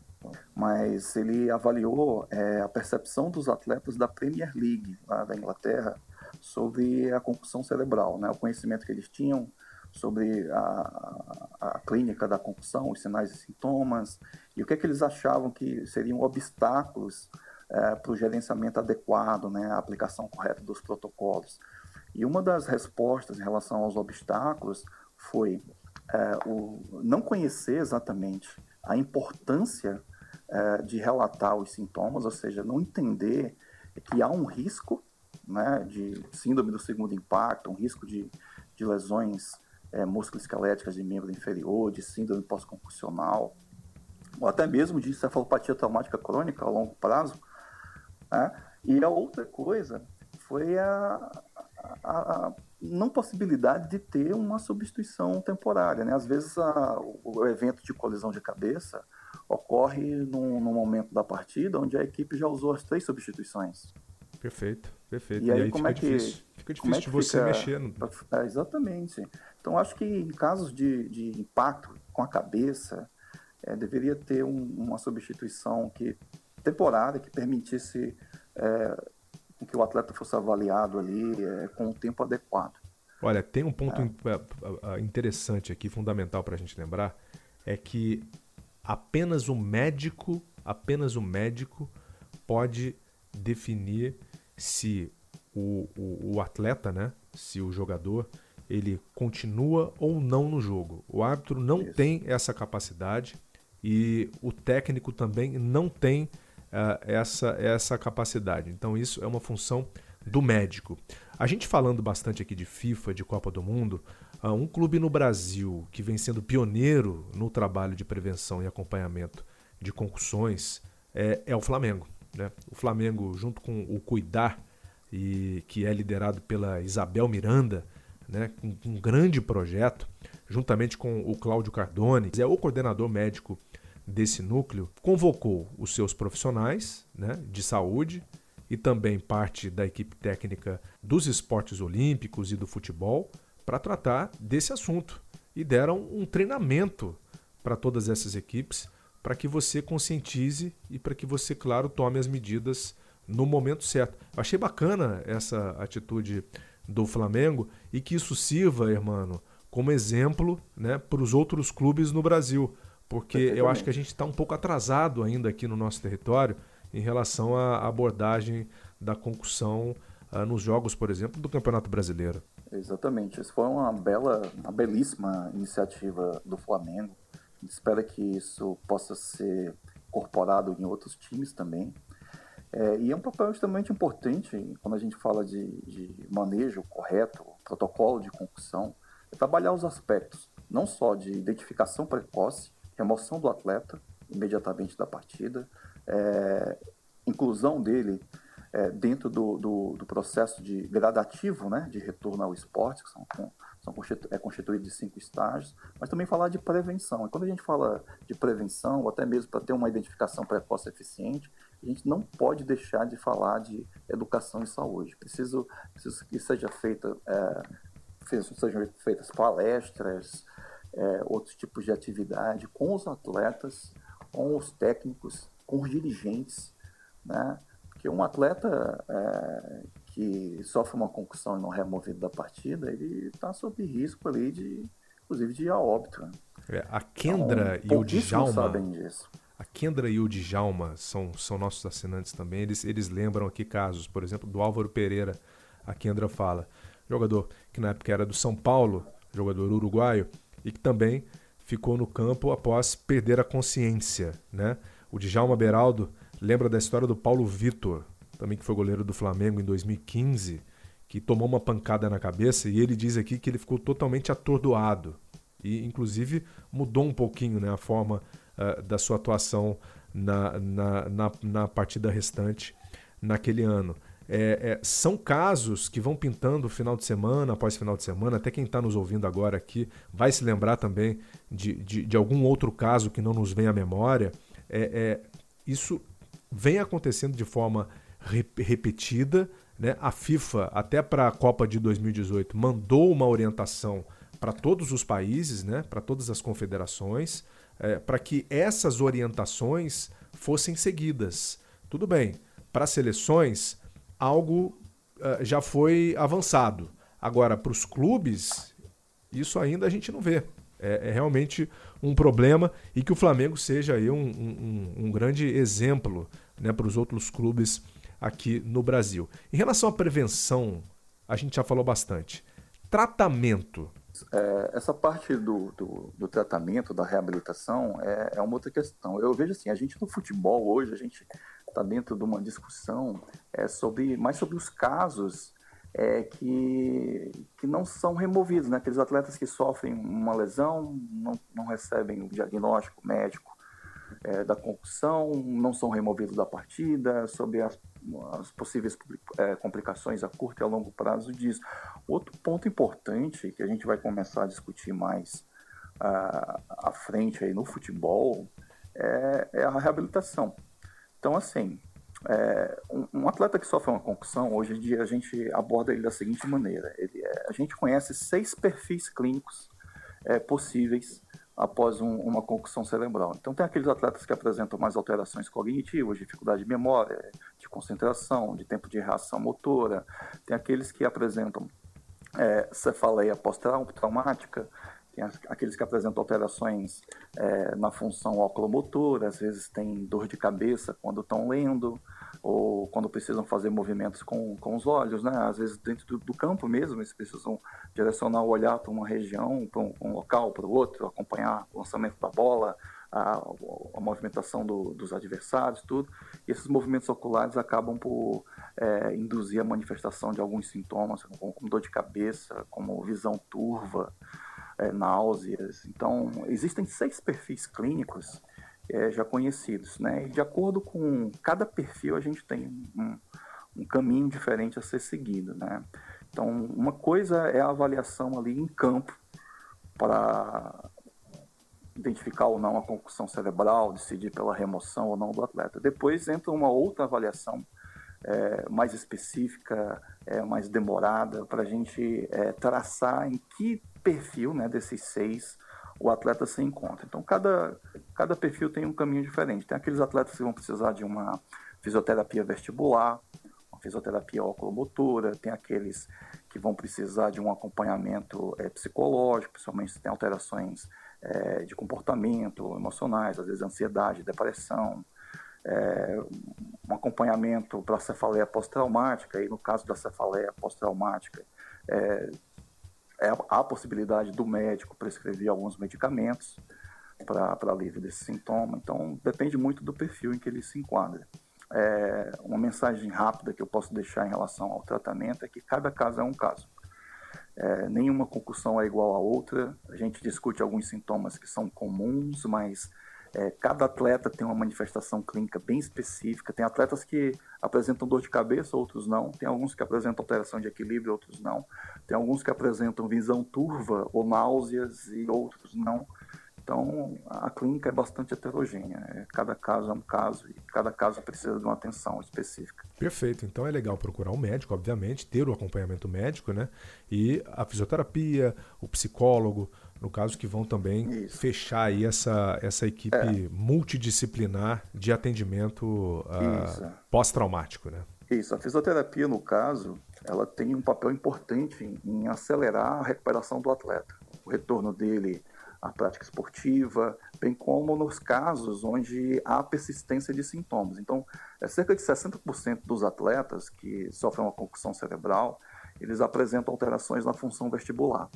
mas ele avaliou é, a percepção dos atletas da Premier League, lá da Inglaterra, sobre a concussão cerebral, né? o conhecimento que eles tinham sobre a, a, clínica da concussão, os sinais e sintomas, e o que, é que eles achavam que seriam obstáculos é, para o gerenciamento adequado, né, a aplicação correta dos protocolos. E uma das respostas em relação aos obstáculos foi é, o não conhecer exatamente a importância é, de relatar os sintomas, ou seja, não entender que há um risco né, de síndrome do segundo impacto, um risco de, de lesões é, musculoesqueléticas de membro inferior, de síndrome pós-concussional, ou até mesmo de cefalopatia traumática crônica a longo prazo. Né? E a outra coisa foi a, a, a, não possibilidade de ter uma substituição temporária. Né? Às vezes a, o evento de colisão de cabeça ocorre no momento da partida onde a equipe já usou as três substituições. Perfeito, perfeito. E aí, e aí como, é que, difícil, fica difícil é de você fica... mexer. No... É, exatamente. Então, acho que em casos de, de impacto com a cabeça, é, deveria ter um, uma substituição que temporária que permitisse é, que o atleta fosse avaliado ali é, com o tempo adequado. Olha, tem um ponto é. interessante aqui, fundamental para a gente lembrar, é que apenas o médico, apenas o médico pode definir se o, o, o atleta, né, se o jogador ele continua ou não no jogo. O árbitro não Isso. tem essa capacidade e o técnico também não tem uh, essa, essa capacidade. Então, isso é uma função do médico. A gente falando bastante aqui de FIFA, de Copa do Mundo, uh, um clube no Brasil que vem sendo pioneiro no trabalho de prevenção e acompanhamento de concussões é, é o Flamengo. Né? O Flamengo, junto com o Cuidar, e que é liderado pela Isabel Miranda, né, um, grande projeto, juntamente com o Cláudio Cardone, é o coordenador médico desse núcleo, convocou os seus profissionais né, de saúde e também parte da equipe técnica dos esportes olímpicos e do futebol para tratar desse assunto. E deram um treinamento para todas essas equipes para que você conscientize e para que você, claro, tome as medidas no momento certo. Achei bacana essa atitude do Flamengo e que isso sirva, irmão, como exemplo né, para os outros clubes no Brasil. Porque eu acho que a gente está um pouco atrasado ainda aqui no nosso território em relação à abordagem da concussão uh, nos jogos, por exemplo, do Campeonato Brasileiro. Exatamente. Isso foi uma bela, uma belíssima iniciativa do Flamengo. Espero que isso possa ser incorporado em outros times também. É, e é um papel extremamente importante quando a gente fala de, de manejo correto, protocolo de concussão, é trabalhar os aspectos, não só de identificação precoce, remoção do atleta imediatamente da partida, é, inclusão dele é, dentro do, do, do, processo de gradativo né, de retorno ao esporte, que são, são constitu, é constituído de cinco estágios, mas também falar de prevenção. E quando a gente fala de prevenção, ou até mesmo para ter uma identificação precoce eficiente, a gente não pode deixar de falar de educação e saúde. Preciso, preciso que seja feita, é, sejam feitas palestras, é, outros tipos de atividade com os atletas, com os técnicos, com os dirigentes, né? Porque um atleta é, que sofre uma concussão e não é removido da partida, ele está sob risco ali de, inclusive, de ir a óbito. Né? É, a Kendra então, e o Djalma sabem disso. A Kendra e o Djalma são, são nossos assinantes também. Eles, eles lembram aqui casos, por exemplo, do Álvaro Pereira. A Kendra fala, jogador que na época era do São Paulo, jogador uruguaio, e que também ficou no campo após perder a consciência. Né? O Djalma Beraldo lembra da história do Paulo Vitor, também que foi goleiro do Flamengo em 2015, que tomou uma pancada na cabeça e ele diz aqui que ele ficou totalmente atordoado e inclusive mudou um pouquinho né, a forma uh, da sua atuação na, na, na, na, partida restante naquele ano. É, é, são casos que vão pintando final de semana após final de semana. Até quem está nos ouvindo agora aqui vai se lembrar também de, de, de, algum outro caso que não nos vem à memória. É, é isso vem acontecendo de forma repetida. Né? A FIFA, até para a Copa de 2018, mandou uma orientação para todos os países, né? para todas as confederações, é, para que essas orientações fossem seguidas. Tudo bem, para seleções, algo uh, já foi avançado. Agora, para os clubes, isso ainda a gente não vê. É, é, realmente um problema e que o Flamengo seja aí um, um, um grande exemplo né, para os outros clubes aqui no Brasil. Em relação à prevenção, a gente já falou bastante. Tratamento. É, essa parte do, do, do, tratamento, da reabilitação, é, é, uma outra questão. Eu vejo assim, a gente no futebol hoje, a gente está dentro de uma discussão é, sobre mais sobre os casos é, que, que não são removidos, né? Aqueles atletas que sofrem uma lesão, não, não recebem o diagnóstico médico é, da concussão, não são removidos da partida, sobre as, as possíveis é, complicações a curto e a longo prazo disso. Outro ponto importante que a gente vai começar a discutir mais uh, à frente aí no futebol é, é a reabilitação. Então, assim, é, um, um, atleta que sofre uma concussão, hoje em dia a gente aborda ele da seguinte maneira: ele, é, a gente conhece seis perfis clínicos é, possíveis após um, uma concussão cerebral. Então, tem aqueles atletas que apresentam mais alterações cognitivas, dificuldade de memória, de concentração, de tempo de reação motora, tem aqueles que apresentam é, cefaleia pós-traumática, tem aqueles que apresentam alterações é, na função oculomotora, às vezes tem dor de cabeça quando estão lendo, ou quando precisam fazer movimentos com, com os olhos, né? Às vezes dentro do, do campo mesmo, eles precisam direcionar o olhar para uma região, para um, um, local, para o outro, acompanhar o lançamento da bola, a, a movimentação do, dos adversários, tudo. E esses movimentos oculares acabam por é, induzir a manifestação de alguns sintomas, como, como dor de cabeça, como visão turva, é, náuseas. Então, existem seis perfis clínicos é, já conhecidos, né? E de acordo com cada perfil, a gente tem um, um caminho diferente a ser seguido, né? Então, uma coisa é a avaliação ali em campo para identificar ou não a concussão cerebral, decidir pela remoção ou não do atleta. Depois entra uma outra avaliação é, mais específica, é, mais demorada, para a gente é, traçar em que perfil né, desses seis o atleta se encontra. Então, cada, cada perfil tem um caminho diferente. Tem aqueles atletas que vão precisar de uma fisioterapia vestibular, uma fisioterapia oculomotora, tem aqueles que vão precisar de um acompanhamento é, psicológico, principalmente se tem alterações é, de comportamento emocionais, às vezes ansiedade, depressão, é, um acompanhamento para a cefaleia pós-traumática, e no caso da cefaleia pós-traumática, é, é, há a possibilidade do médico prescrever alguns medicamentos para alívio desse sintoma, então depende muito do perfil em que ele se enquadra. É, uma mensagem rápida que eu posso deixar em relação ao tratamento é que cada caso é um caso. É, nenhuma concussão é igual à outra. A gente discute alguns sintomas que são comuns, mas é, cada atleta tem uma manifestação clínica bem específica. Tem atletas que apresentam dor de cabeça, outros não. Tem alguns que apresentam alteração de equilíbrio, outros não. Tem alguns que apresentam visão turva ou náuseas e outros não. Então, a clínica é bastante heterogênea. Né? Cada caso é um caso e cada caso precisa de uma atenção específica. Perfeito. Então, é legal procurar um médico, obviamente, ter o acompanhamento médico, né? E a fisioterapia, o psicólogo, no caso, que vão também Isso. fechar aí essa, essa equipe é. multidisciplinar de atendimento uh, pós-traumático, né? Isso. A fisioterapia, no caso, ela tem um papel importante em, em acelerar a recuperação do atleta. O retorno dele a prática esportiva, bem como nos casos onde há persistência de sintomas. Então, é cerca de 60% dos atletas que sofrem uma concussão cerebral, eles apresentam alterações na função vestibular.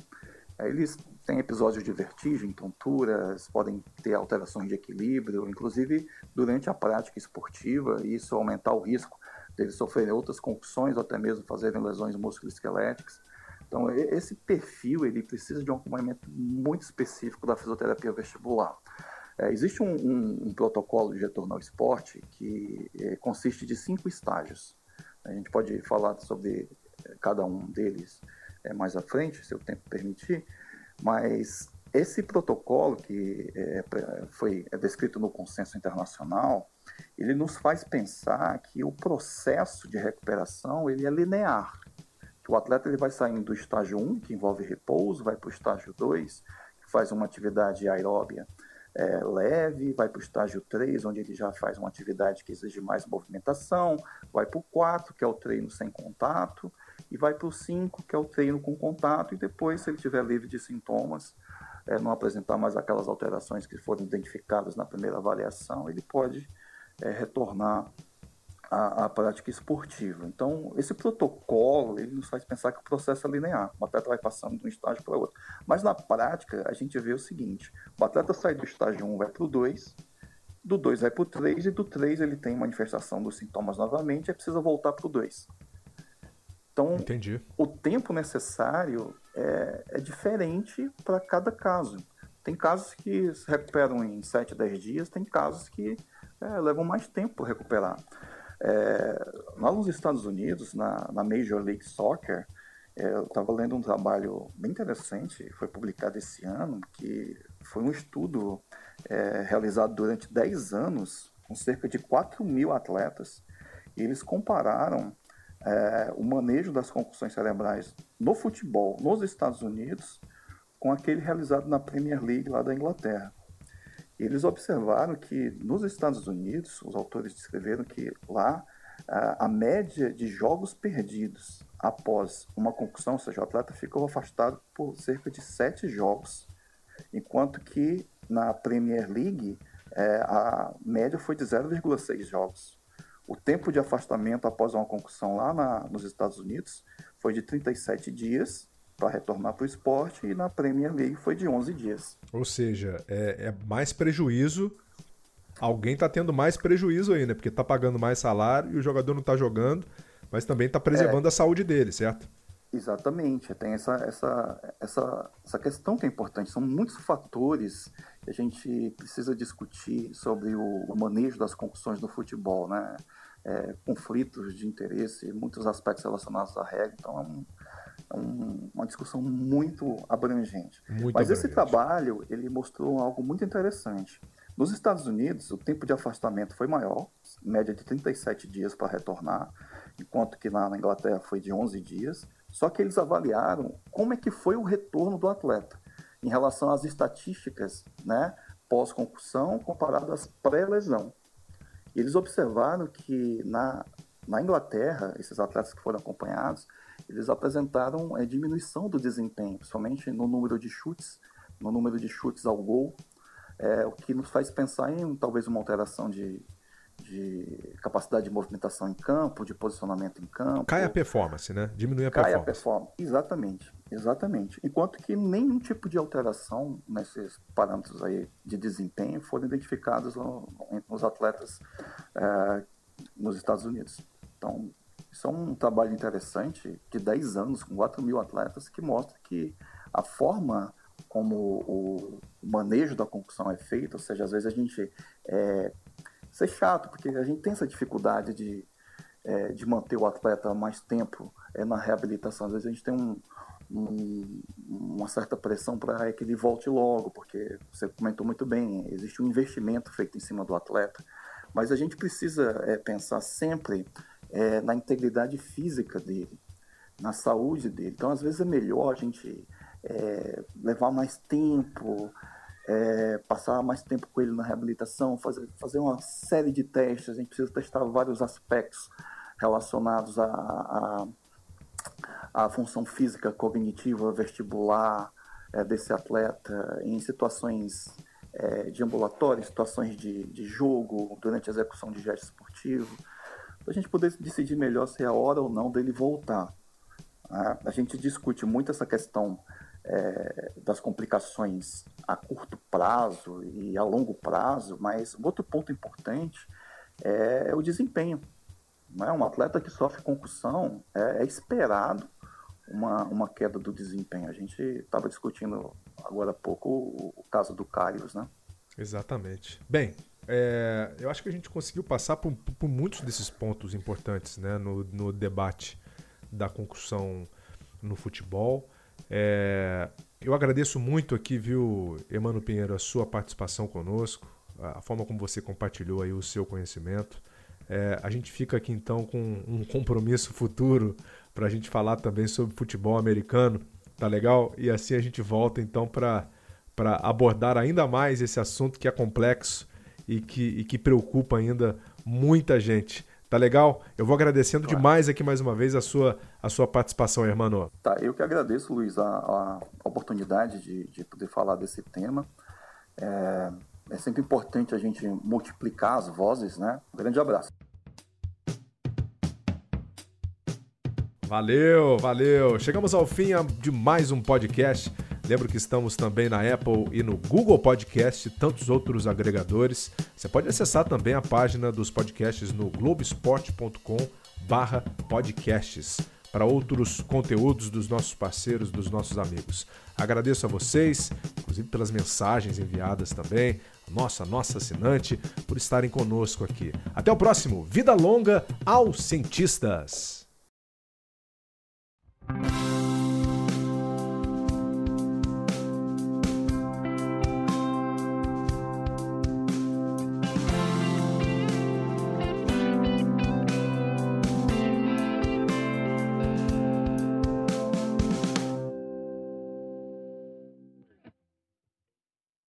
Eles têm episódios de vertigem, tonturas, podem ter alterações de equilíbrio, inclusive durante a prática esportiva, e isso aumentar o risco deles sofrerem outras concussões ou até mesmo fazerem lesões musculoesqueléticas. Então, esse perfil ele precisa de um acompanhamento muito específico da fisioterapia vestibular. É, existe um, um, um, protocolo de retorno ao esporte que é, consiste de cinco estágios. A gente pode falar sobre é, cada um deles é, mais à frente, se o tempo permitir, mas esse protocolo que é, foi é descrito no consenso internacional, ele nos faz pensar que o processo de recuperação ele é linear. Que o atleta ele vai saindo do estágio 1, que envolve repouso, vai para o estágio 2, que faz uma atividade aeróbia é, leve, vai para o estágio 3, onde ele já faz uma atividade que exige mais movimentação, vai para o 4, que é o treino sem contato, e vai para o 5, que é o treino com contato, e depois, se ele estiver livre de sintomas, é, não apresentar mais aquelas alterações que foram identificadas na primeira avaliação, ele pode é, retornar a, a, prática esportiva. Então, esse protocolo, ele nos faz pensar que o processo é linear. O atleta vai passando de um estágio para outro. Mas na prática, a gente vê o seguinte, o atleta sai do estágio 1, vai para o 2, do 2 vai para o 3, e do 3 ele tem manifestação dos sintomas novamente, e precisa voltar para o 2. Então, Entendi. o tempo necessário é, é diferente para cada caso. Tem casos que se recuperam em 7, 10 dias, tem casos que é, levam mais tempo para recuperar. É, lá nos Estados Unidos, na, na Major League Soccer, é, eu estava lendo um trabalho bem interessante, foi publicado esse ano, que foi um estudo é, realizado durante 10 anos com cerca de 4 mil atletas, e eles compararam é, o manejo das concussões cerebrais no futebol nos Estados Unidos com aquele realizado na Premier League lá da Inglaterra. Eles observaram que nos Estados Unidos, os autores descreveram que lá a, a média de jogos perdidos após uma concussão, ou seja, o atleta ficou afastado por cerca de sete jogos, enquanto que na Premier League é, a média foi de 0,6 jogos. O tempo de afastamento após uma concussão lá na, nos Estados Unidos foi de 37 dias para retornar para o esporte e na Premier League foi de 11 dias. Ou seja, é, é mais prejuízo. Alguém está tendo mais prejuízo aí, né? Porque está pagando mais salário e o jogador não está jogando, mas também está preservando é, a saúde dele, certo? Exatamente. Tem essa, essa, essa, essa questão que é importante. São muitos fatores a gente precisa discutir sobre o, manejo das concussões no futebol, né? É, conflitos de interesse, muitos aspectos relacionados à regra. Então, é um, um, uma discussão muito abrangente. Muito Mas abrangente. esse trabalho ele mostrou algo muito interessante. Nos Estados Unidos, o tempo de afastamento foi maior, média de 37 dias para retornar, enquanto que na Inglaterra foi de 11 dias. Só que eles avaliaram como é que foi o retorno do atleta. Em relação às estatísticas né, pós-concussão comparadas pré-lesão. Eles observaram que na, na Inglaterra, esses atletas que foram acompanhados, eles apresentaram é, diminuição do desempenho, principalmente no número de chutes, no número de chutes ao gol, é, o que nos faz pensar em talvez uma alteração de, de capacidade de movimentação em campo, de posicionamento em campo. Cai a performance, né? Diminui a Cai performance. Cai a performance, exatamente, exatamente. Enquanto que nenhum tipo de alteração nesses parâmetros aí de desempenho foram identificados no, nos atletas é, nos Estados Unidos. Então, isso é um trabalho interessante de 10 anos, com 4 mil atletas, que mostra que a forma como o manejo da concussão é feito, ou seja, às vezes a gente é, isso é chato, porque a gente tem essa dificuldade de, é, de manter o atleta mais tempo é, na reabilitação. Às vezes a gente tem um, um, uma certa pressão para que ele volte logo, porque você comentou muito bem, existe um investimento feito em cima do atleta. Mas a gente precisa é, pensar sempre é, na integridade física dele, na saúde dele. Então, às vezes é melhor a gente é, levar mais tempo, é, passar mais tempo com ele na reabilitação, fazer, fazer uma série de testes. A gente precisa testar vários aspectos relacionados à, à, à função física, cognitiva, vestibular é, desse atleta em situações é, de ambulatório, situações de, de jogo, durante a execução de gesto esportivo, para a gente poder decidir melhor se é a hora ou não dele voltar. A gente discute muito essa questão é, das complicações a curto prazo e a longo prazo, mas outro ponto importante é o desempenho. Né? Um atleta que sofre concussão é, é esperado uma, uma queda do desempenho. A gente estava discutindo agora há pouco o, o caso do Carlos, né? Exatamente. Bem, é, eu acho que a gente conseguiu passar por, por muitos desses pontos importantes né, no, no debate da concussão no futebol. É, eu agradeço muito aqui, viu, Emmanuel Pinheiro, a sua participação conosco, a forma como você compartilhou aí o seu conhecimento. É, a gente fica aqui então com um compromisso futuro para a gente falar também sobre futebol americano, tá legal? E assim a gente volta então para abordar ainda mais esse assunto que é complexo e que, e que preocupa ainda muita gente. Tá legal? Eu vou agradecendo claro. demais aqui mais uma vez a sua, a sua participação, irmão. Tá, eu que agradeço, Luiz, a, a oportunidade de, de poder falar desse tema. É, é sempre importante a gente multiplicar as vozes, né? Um grande abraço. Valeu, valeu. Chegamos ao fim de mais um podcast. Lembro que estamos também na Apple e no Google Podcast e tantos outros agregadores. Você pode acessar também a página dos podcasts no globesport.com/podcasts para outros conteúdos dos nossos parceiros, dos nossos amigos. Agradeço a vocês, inclusive pelas mensagens enviadas também, nossa, nossa assinante, por estarem conosco aqui. Até o próximo. Vida longa aos cientistas!